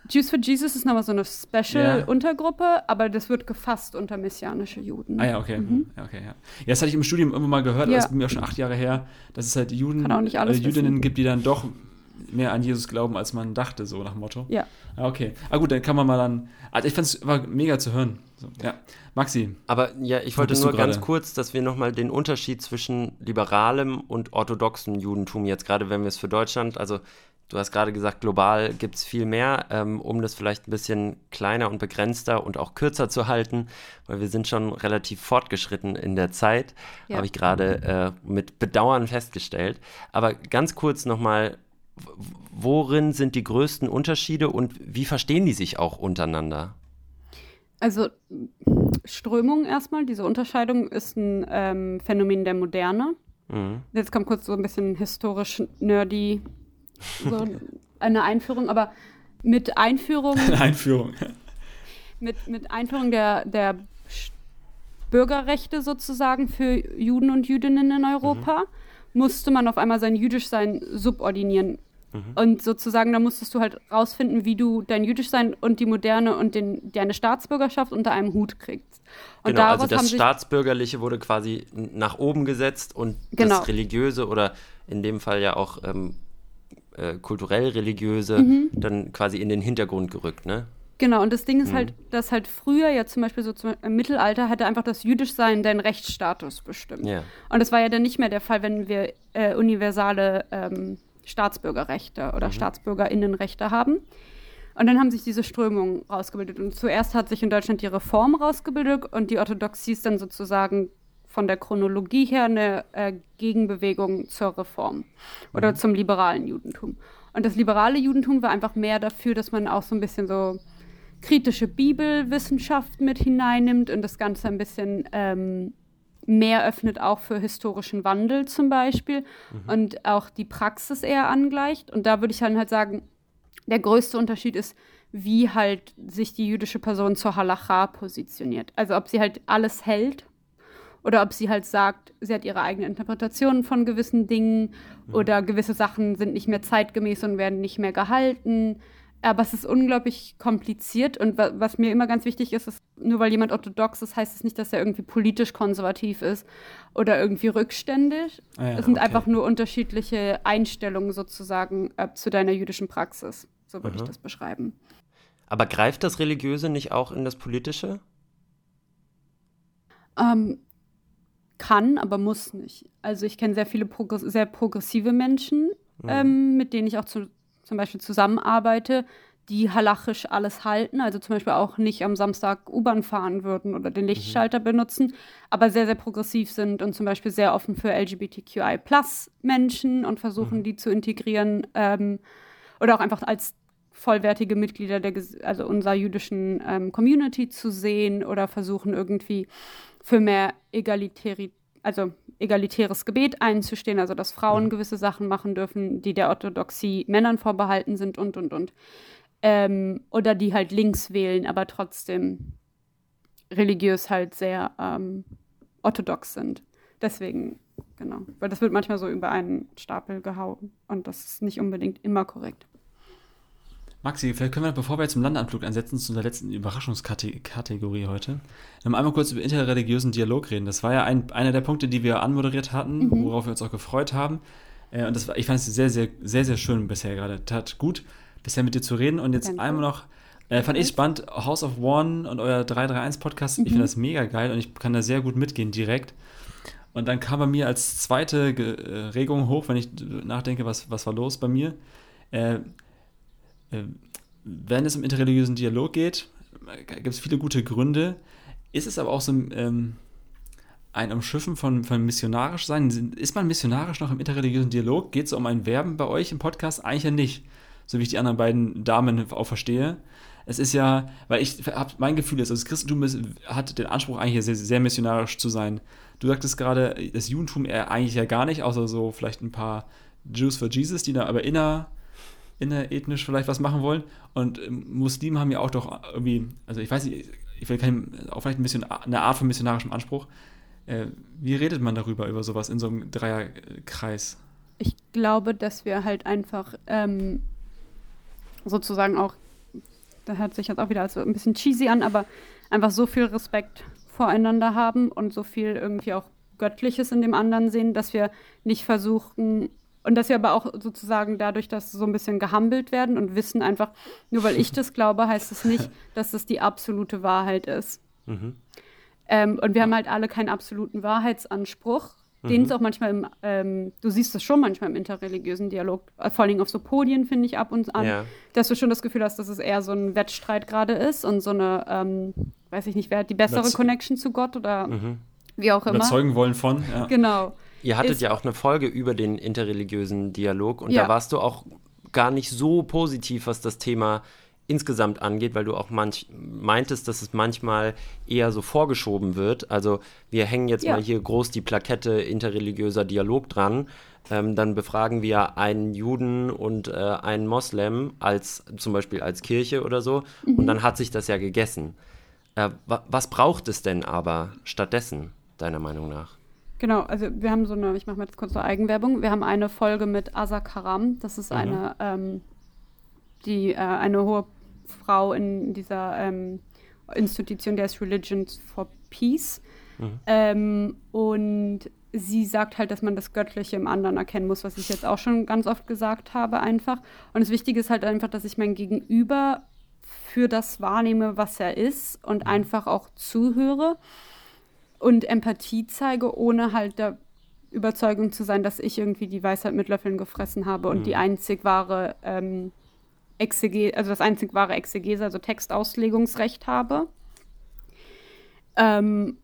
Jews for Jesus ist nochmal so eine Special-Untergruppe, ja. aber das wird gefasst unter messianische Juden. Ah ja, okay. Mhm. Ja, okay ja. ja, das hatte ich im Studium immer mal gehört, ja. das ist mir auch schon acht Jahre her, dass es halt Juden, äh, Jüdinnen gibt, die dann doch mehr an Jesus glauben, als man dachte, so nach Motto. Ja. Ah, okay. Ah gut, dann kann man mal dann. Also ich fand es war mega zu hören. So, ja. Maxi. Aber ja, ich wollte nur ganz kurz, dass wir nochmal den Unterschied zwischen liberalem und orthodoxem Judentum jetzt, gerade wenn wir es für Deutschland, also Du hast gerade gesagt, global gibt es viel mehr, ähm, um das vielleicht ein bisschen kleiner und begrenzter und auch kürzer zu halten, weil wir sind schon relativ fortgeschritten in der Zeit, ja. habe ich gerade äh, mit Bedauern festgestellt. Aber ganz kurz nochmal, worin sind die größten Unterschiede und wie verstehen die sich auch untereinander? Also Strömung erstmal, diese Unterscheidung ist ein ähm, Phänomen der Moderne. Mhm. Jetzt kommt kurz so ein bisschen historisch nerdy eine Einführung, aber mit Einführung. Eine Einführung. mit, mit Einführung der, der Bürgerrechte sozusagen für Juden und Jüdinnen in Europa mhm. musste man auf einmal sein Jüdischsein subordinieren. Mhm. Und sozusagen, da musstest du halt rausfinden, wie du dein Jüdischsein und die Moderne und den, deine Staatsbürgerschaft unter einem Hut kriegst. Und genau, also das Staatsbürgerliche wurde quasi nach oben gesetzt und genau. das Religiöse oder in dem Fall ja auch ähm, äh, kulturell-religiöse mhm. dann quasi in den Hintergrund gerückt, ne? Genau, und das Ding ist mhm. halt, dass halt früher ja zum Beispiel so zum, im Mittelalter hatte einfach das Jüdischsein deinen Rechtsstatus bestimmt. Yeah. Und das war ja dann nicht mehr der Fall, wenn wir äh, universale ähm, Staatsbürgerrechte oder mhm. Staatsbürgerinnenrechte haben. Und dann haben sich diese Strömungen rausgebildet. Und zuerst hat sich in Deutschland die Reform rausgebildet und die Orthodoxie ist dann sozusagen von der Chronologie her eine äh, Gegenbewegung zur Reform oder mhm. zum liberalen Judentum. Und das liberale Judentum war einfach mehr dafür, dass man auch so ein bisschen so kritische Bibelwissenschaft mit hineinnimmt und das Ganze ein bisschen ähm, mehr öffnet, auch für historischen Wandel zum Beispiel mhm. und auch die Praxis eher angleicht. Und da würde ich dann halt sagen, der größte Unterschied ist, wie halt sich die jüdische Person zur Halacha positioniert. Also ob sie halt alles hält oder ob sie halt sagt, sie hat ihre eigene Interpretation von gewissen Dingen mhm. oder gewisse Sachen sind nicht mehr zeitgemäß und werden nicht mehr gehalten. Aber es ist unglaublich kompliziert und wa was mir immer ganz wichtig ist, ist, nur weil jemand orthodox ist, heißt es nicht, dass er irgendwie politisch konservativ ist oder irgendwie rückständig. Ah ja, es sind okay. einfach nur unterschiedliche Einstellungen sozusagen äh, zu deiner jüdischen Praxis. So würde ich das beschreiben. Aber greift das Religiöse nicht auch in das Politische? Ähm, kann, aber muss nicht. Also ich kenne sehr viele progress sehr progressive Menschen, mhm. ähm, mit denen ich auch zu, zum Beispiel zusammenarbeite, die halachisch alles halten, also zum Beispiel auch nicht am Samstag U-Bahn fahren würden oder den Lichtschalter mhm. benutzen, aber sehr, sehr progressiv sind und zum Beispiel sehr offen für LGBTQI-Plus-Menschen und versuchen, mhm. die zu integrieren ähm, oder auch einfach als vollwertige Mitglieder der, also unserer jüdischen ähm, Community zu sehen oder versuchen irgendwie für mehr egalitäri also egalitäres Gebet einzustehen, also dass Frauen mhm. gewisse Sachen machen dürfen, die der Orthodoxie Männern vorbehalten sind und, und, und. Ähm, oder die halt links wählen, aber trotzdem religiös halt sehr ähm, orthodox sind. Deswegen, genau. Weil das wird manchmal so über einen Stapel gehauen und das ist nicht unbedingt immer korrekt. Maxi, vielleicht können wir, bevor wir jetzt zum Landeanflug einsetzen, zu unserer letzten Überraschungskategorie heute, noch einmal kurz über interreligiösen Dialog reden. Das war ja ein, einer der Punkte, die wir anmoderiert hatten, mhm. worauf wir uns auch gefreut haben. Äh, und das war, ich fand es sehr, sehr, sehr, sehr schön bisher gerade. Tat gut, bisher mit dir zu reden. Und jetzt Danke. einmal noch, äh, fand ich spannend, House of One und euer 331-Podcast. Mhm. Ich finde das mega geil und ich kann da sehr gut mitgehen direkt. Und dann kam bei mir als zweite äh, Regung hoch, wenn ich nachdenke, was, was war los bei mir. Äh, wenn es um interreligiösen Dialog geht, gibt es viele gute Gründe. Ist es aber auch so ähm, ein Umschiffen von, von missionarisch sein? Ist man missionarisch noch im interreligiösen Dialog? Geht es um ein Werben bei euch im Podcast? Eigentlich ja nicht, so wie ich die anderen beiden Damen auch verstehe. Es ist ja, weil ich habe mein Gefühl ist, also das Christentum ist, hat den Anspruch eigentlich sehr, sehr missionarisch zu sein. Du sagtest gerade, das Judentum eigentlich ja gar nicht, außer so vielleicht ein paar Jews for Jesus, die da aber inner innerethnisch vielleicht was machen wollen. Und ähm, Muslime haben ja auch doch irgendwie, also ich weiß nicht, ich will kein, auch vielleicht ein bisschen eine Art von missionarischem Anspruch. Äh, wie redet man darüber, über sowas in so einem Dreierkreis? Ich glaube, dass wir halt einfach ähm, sozusagen auch, da hört sich jetzt auch wieder also ein bisschen cheesy an, aber einfach so viel Respekt voreinander haben und so viel irgendwie auch Göttliches in dem anderen sehen, dass wir nicht versuchen, und dass wir aber auch sozusagen dadurch, dass so ein bisschen gehumbelt werden und wissen einfach, nur weil ich das glaube, heißt es das nicht, dass das die absolute Wahrheit ist. Mhm. Ähm, und wir haben halt alle keinen absoluten Wahrheitsanspruch, mhm. den es auch manchmal im, ähm, du siehst es schon manchmal im interreligiösen Dialog, äh, vor allem auf so Podien, finde ich, ab und an, ja. dass du schon das Gefühl hast, dass es eher so ein Wettstreit gerade ist und so eine, ähm, weiß ich nicht, wer hat die bessere das Connection zu Gott oder mhm. wie auch immer. Überzeugen wollen von, ja. Genau. Ihr hattet ja auch eine Folge über den interreligiösen Dialog und ja. da warst du auch gar nicht so positiv, was das Thema insgesamt angeht, weil du auch manch, meintest, dass es manchmal eher so vorgeschoben wird. Also wir hängen jetzt ja. mal hier groß die Plakette interreligiöser Dialog dran. Ähm, dann befragen wir einen Juden und äh, einen Moslem als zum Beispiel als Kirche oder so. Mhm. Und dann hat sich das ja gegessen. Äh, wa was braucht es denn aber stattdessen, deiner Meinung nach? Genau, also wir haben so eine, ich mache mal jetzt kurz so Eigenwerbung. Wir haben eine Folge mit Asa Karam. Das ist mhm. eine, ähm, die, äh, eine hohe Frau in dieser ähm, Institution, der ist Religions for Peace. Mhm. Ähm, und sie sagt halt, dass man das Göttliche im anderen erkennen muss, was ich jetzt auch schon ganz oft gesagt habe, einfach. Und das Wichtige ist halt einfach, dass ich mein Gegenüber für das wahrnehme, was er ist und mhm. einfach auch zuhöre und Empathie zeige, ohne halt der Überzeugung zu sein, dass ich irgendwie die Weisheit mit Löffeln gefressen habe und mhm. die einzig wahre ähm, Exege also das einzig wahre Exegese, also Textauslegungsrecht habe. Ähm,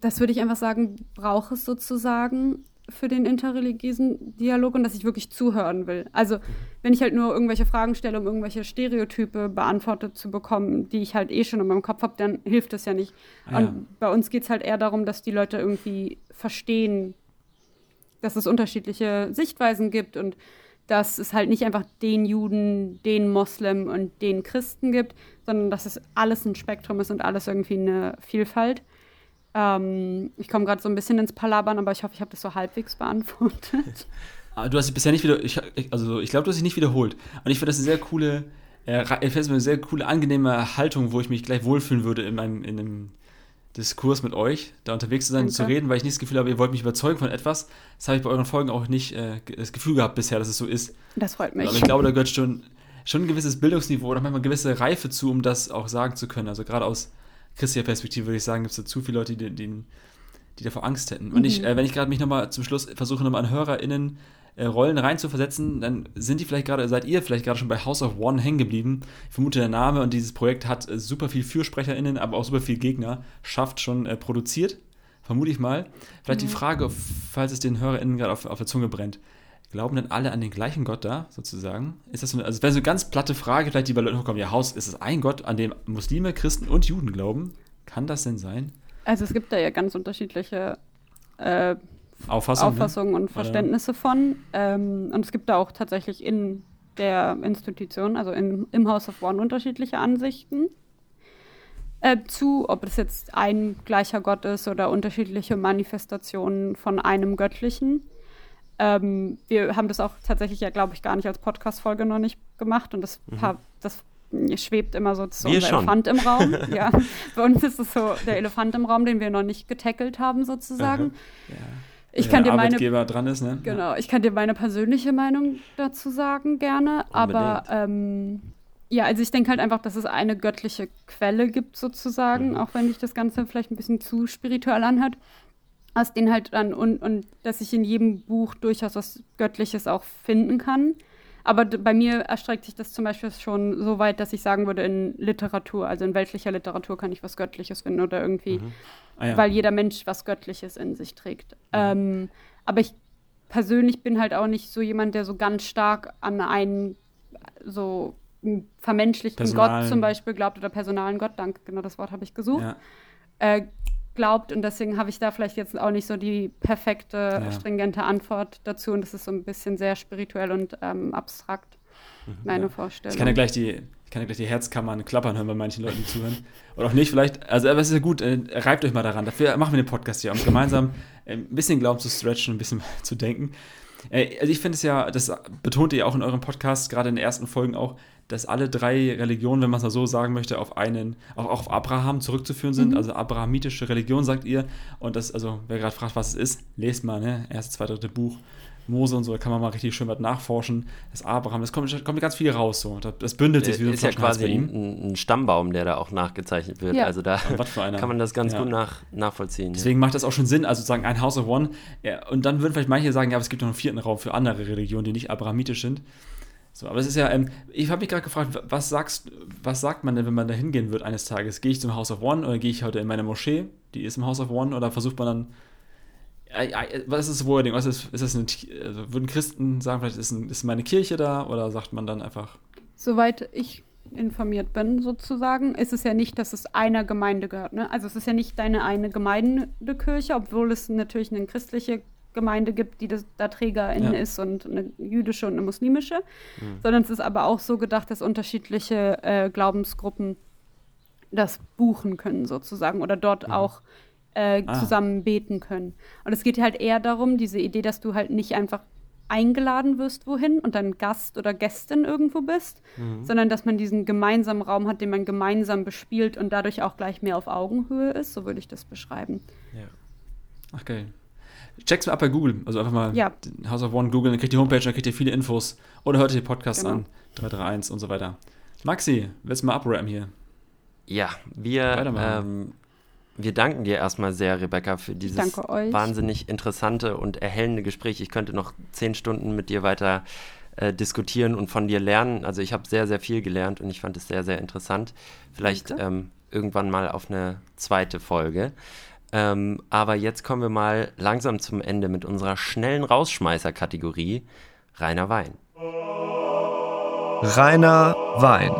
das würde ich einfach sagen, brauche es sozusagen für den interreligiösen Dialog und dass ich wirklich zuhören will. Also wenn ich halt nur irgendwelche Fragen stelle, um irgendwelche Stereotype beantwortet zu bekommen, die ich halt eh schon in meinem Kopf habe, dann hilft das ja nicht. Ah, ja. Und bei uns geht es halt eher darum, dass die Leute irgendwie verstehen, dass es unterschiedliche Sichtweisen gibt und dass es halt nicht einfach den Juden, den Moslem und den Christen gibt, sondern dass es alles ein Spektrum ist und alles irgendwie eine Vielfalt. Ähm, ich komme gerade so ein bisschen ins Palabern, aber ich hoffe, ich habe das so halbwegs beantwortet. Du hast dich bisher nicht wieder, ich, also ich glaube, du hast dich nicht wiederholt. Und ich finde das eine sehr coole, äh, eine sehr coole, angenehme Haltung, wo ich mich gleich wohlfühlen würde in meinem, in einem Diskurs mit euch, da unterwegs zu sein, Danke. zu reden, weil ich nicht das Gefühl habe, ihr wollt mich überzeugen von etwas. Das habe ich bei euren Folgen auch nicht äh, das Gefühl gehabt bisher, dass es so ist. Das freut mich. Aber ich glaube, da gehört schon, schon ein gewisses Bildungsniveau oder manchmal eine gewisse Reife zu, um das auch sagen zu können. Also gerade aus christlicher Perspektive würde ich sagen, gibt es da zu viele Leute, die, die, die davor Angst hätten. Und ich, mhm. äh, wenn ich gerade mich nochmal zum Schluss versuche, nochmal an HörerInnen äh, Rollen reinzuversetzen, dann sind die vielleicht gerade, seid ihr vielleicht gerade schon bei House of One hängen geblieben. Ich vermute, der Name und dieses Projekt hat äh, super viel FürsprecherInnen, aber auch super viel Gegner, schafft schon äh, produziert. Vermute ich mal. Vielleicht mhm. die Frage, falls es den HörerInnen gerade auf, auf der Zunge brennt. Glauben denn alle an den gleichen Gott da, sozusagen? Ist das so eine, also wäre so eine ganz platte Frage, vielleicht die bei Leuten hochkommen, ja, Haus, ist es ein Gott, an dem Muslime, Christen und Juden glauben? Kann das denn sein? Also es gibt da ja ganz unterschiedliche äh, Auffassung, ne? Auffassungen ne? und Verständnisse von. Ähm, und es gibt da auch tatsächlich in der Institution, also in, im House of One, unterschiedliche Ansichten äh, zu, ob es jetzt ein gleicher Gott ist oder unterschiedliche Manifestationen von einem Göttlichen. Ähm, wir haben das auch tatsächlich ja, glaube ich, gar nicht als Podcast-Folge noch nicht gemacht und das, mhm. das schwebt immer so, so unser Elefant im Raum. ja. Bei uns ist es so der Elefant im Raum, den wir noch nicht getackelt haben, sozusagen. Ja. Ich kann dir meine dran ist, ne? Genau, ich kann dir meine persönliche Meinung dazu sagen, gerne. Unbedingt. Aber ähm, ja, also ich denke halt einfach, dass es eine göttliche Quelle gibt, sozusagen, mhm. auch wenn sich das Ganze vielleicht ein bisschen zu spirituell anhört. Aus denen halt dann und, und dass ich in jedem Buch durchaus was Göttliches auch finden kann. Aber bei mir erstreckt sich das zum Beispiel schon so weit, dass ich sagen würde, in Literatur, also in weltlicher Literatur kann ich was Göttliches finden oder irgendwie, mhm. ah, ja. weil jeder Mensch was Göttliches in sich trägt. Mhm. Ähm, aber ich persönlich bin halt auch nicht so jemand, der so ganz stark an einen so vermenschlichten Personalen. Gott zum Beispiel glaubt oder personalen Gott, danke, genau das Wort habe ich gesucht. Ja. Äh, glaubt und deswegen habe ich da vielleicht jetzt auch nicht so die perfekte, ja. stringente Antwort dazu und das ist so ein bisschen sehr spirituell und ähm, abstrakt, mhm, meine ja. Vorstellung. Ich kann ja gleich die, ich kann ja gleich die Herzkammern klappern hören bei manchen Leuten, die zuhören. Oder auch nicht, vielleicht, also aber es ist ja gut, äh, reibt euch mal daran. Dafür machen wir den Podcast hier, um gemeinsam äh, ein bisschen Glauben zu stretchen, ein bisschen zu denken. Äh, also ich finde es ja, das betont ihr auch in eurem Podcast, gerade in den ersten Folgen auch, dass alle drei Religionen, wenn man es mal so sagen möchte, auf einen, auch, auch auf Abraham zurückzuführen sind. Mhm. Also abrahamitische Religion, sagt ihr. Und das, also wer gerade fragt, was es ist, lest mal, ne? Erste, zweite, dritte Buch. Mose und so, da kann man mal richtig schön was nachforschen. Das Abraham, das kommt, kommt ganz viel raus. So. Das bündelt sich wie so ein Ist ja quasi ein, ein, Stammbaum, der da auch nachgezeichnet wird. Ja. Also da kann man das ganz ja. gut nach, nachvollziehen. Deswegen ja. macht das auch schon Sinn, also sozusagen ein House of One. und dann würden vielleicht manche sagen, ja, aber es gibt noch einen vierten Raum für andere Religionen, die nicht abrahamitisch sind. So, aber es ist ja, ähm, ich habe mich gerade gefragt, was sagst, was sagt man denn, wenn man da hingehen wird eines Tages? Gehe ich zum House of One oder gehe ich heute in meine Moschee, die ist im House of One, oder versucht man dann, äh, was ist das Wording? Was ist, ist das eine, also würden Christen sagen, vielleicht ist, ein, ist meine Kirche da, oder sagt man dann einfach Soweit ich informiert bin, sozusagen, ist es ja nicht, dass es einer Gemeinde gehört. Ne? Also es ist ja nicht deine eine Gemeindekirche, obwohl es natürlich eine christliche Gemeinde gibt, die das, da Trägerin ja. ist und eine jüdische und eine muslimische, mhm. sondern es ist aber auch so gedacht, dass unterschiedliche äh, Glaubensgruppen das buchen können sozusagen oder dort mhm. auch äh, ah. zusammen beten können. Und es geht halt eher darum, diese Idee, dass du halt nicht einfach eingeladen wirst wohin und dann Gast oder Gästin irgendwo bist, mhm. sondern dass man diesen gemeinsamen Raum hat, den man gemeinsam bespielt und dadurch auch gleich mehr auf Augenhöhe ist, so würde ich das beschreiben. Ja. Ach geil. Check's mal ab bei Google. Also einfach mal ja. House of One googeln, dann kriegt ihr die Homepage, dann kriegt ihr viele Infos. Oder hört ihr die Podcasts genau. an. 331 und so weiter. Maxi, willst du mal abrappen hier? Ja, wir, ähm, wir danken dir erstmal sehr, Rebecca, für dieses wahnsinnig interessante und erhellende Gespräch. Ich könnte noch zehn Stunden mit dir weiter äh, diskutieren und von dir lernen. Also ich habe sehr, sehr viel gelernt und ich fand es sehr, sehr interessant. Vielleicht ähm, irgendwann mal auf eine zweite Folge. Ähm, aber jetzt kommen wir mal langsam zum Ende mit unserer schnellen Rausschmeißer-Kategorie Reiner Wein. Reiner Wein.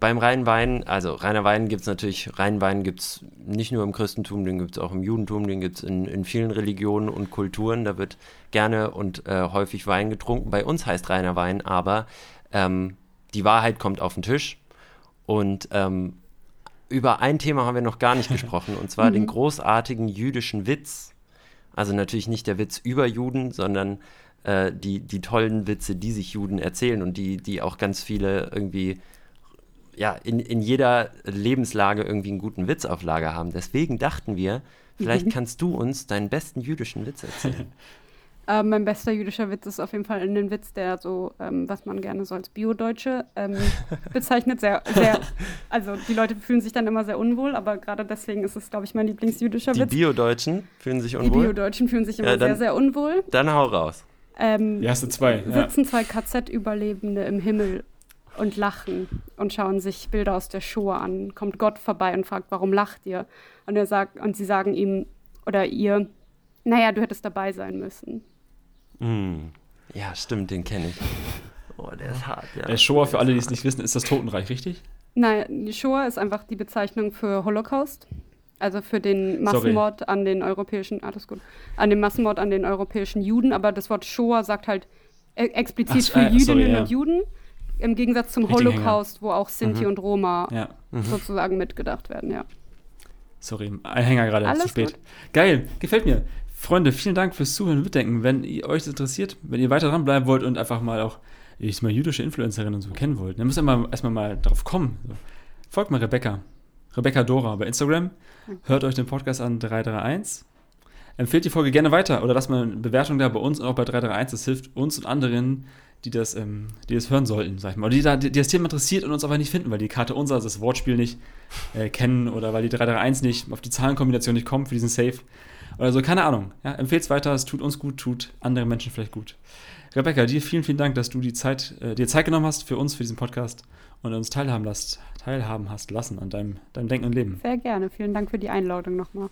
Beim reinen Wein, also reiner Wein gibt es natürlich, reinen Wein gibt es nicht nur im Christentum, den gibt es auch im Judentum, den gibt es in, in vielen Religionen und Kulturen. Da wird gerne und äh, häufig Wein getrunken. Bei uns heißt reiner Wein aber, ähm, die Wahrheit kommt auf den Tisch. Und ähm, über ein Thema haben wir noch gar nicht gesprochen, und zwar den mhm. großartigen jüdischen Witz. Also natürlich nicht der Witz über Juden, sondern äh, die, die tollen Witze, die sich Juden erzählen und die, die auch ganz viele irgendwie ja, in, in jeder Lebenslage irgendwie einen guten Witz auf Lager haben. Deswegen dachten wir, vielleicht mhm. kannst du uns deinen besten jüdischen Witz erzählen. Äh, mein bester jüdischer Witz ist auf jeden Fall ein Witz, der so, ähm, was man gerne so als Bio-Deutsche ähm, bezeichnet. Sehr, sehr, also die Leute fühlen sich dann immer sehr unwohl, aber gerade deswegen ist es, glaube ich, mein Lieblingsjüdischer die Witz. Die Bio-Deutschen fühlen sich unwohl? Die Bio-Deutschen fühlen sich immer ja, dann, sehr, sehr unwohl. Dann hau raus. Ähm, die erste zwei. Ja. Sitzen zwei KZ-Überlebende im Himmel und lachen und schauen sich Bilder aus der Show an. Kommt Gott vorbei und fragt, warum lacht ihr? Und er sagt, und sie sagen ihm oder ihr, naja, du hättest dabei sein müssen. Mm. Ja, stimmt, den kenne ich. Oh, der ist hart, ja. Der Shoah, für alle, die es nicht wissen, ist das Totenreich, richtig? Nein, die Shoah ist einfach die Bezeichnung für Holocaust. Also für den Massenmord Sorry. an den europäischen, alles gut, an den Massenmord an den europäischen Juden. Aber das Wort Shoah sagt halt e explizit Ach, für äh, Jüdinnen sorry, ja. und Juden. Im Gegensatz zum Richtig Holocaust, Hänger. wo auch Sinti mhm. und Roma ja. mhm. sozusagen mitgedacht werden, ja. Sorry, ein Hänger gerade, zu spät. Gut. Geil, gefällt mir. Freunde, vielen Dank fürs Zuhören und Mitdenken. Wenn ihr euch das interessiert, wenn ihr weiter dranbleiben wollt und einfach mal auch, ich mal jüdische Influencerinnen und so kennen wollt, dann müsst ihr mal, erstmal mal drauf kommen. So. Folgt mal Rebecca. Rebecca Dora bei Instagram. Hört euch den Podcast an 331. Empfehlt die Folge gerne weiter oder lasst mal eine Bewertung da bei uns und auch bei 331. Das hilft uns und anderen, die das, ähm, die das hören sollten, sag ich mal. Oder die, da, die, das Thema interessiert und uns aber nicht finden, weil die Karte unser, also das Wortspiel nicht äh, kennen oder weil die 331 nicht auf die Zahlenkombination nicht kommt für diesen Safe. Oder so, keine Ahnung. Ja, Empfehlt es weiter, es tut uns gut, tut anderen Menschen vielleicht gut. Rebecca, dir vielen, vielen Dank, dass du die Zeit, äh, dir Zeit genommen hast für uns, für diesen Podcast und uns teilhaben, lasst, teilhaben hast lassen an deinem, deinem Denken und Leben. Sehr gerne. Vielen Dank für die Einladung nochmal.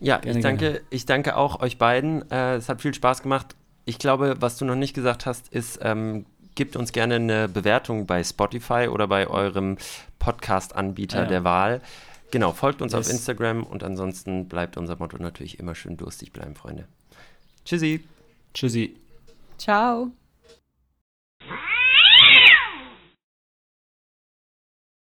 Ja, gerne, ich, danke, ich danke auch euch beiden. Äh, es hat viel Spaß gemacht. Ich glaube, was du noch nicht gesagt hast, ist, ähm, gebt uns gerne eine Bewertung bei Spotify oder bei eurem Podcast-Anbieter ah, ja. der Wahl. Genau, folgt uns yes. auf Instagram und ansonsten bleibt unser Motto natürlich immer schön durstig bleiben, Freunde. Tschüssi. Tschüssi. Ciao.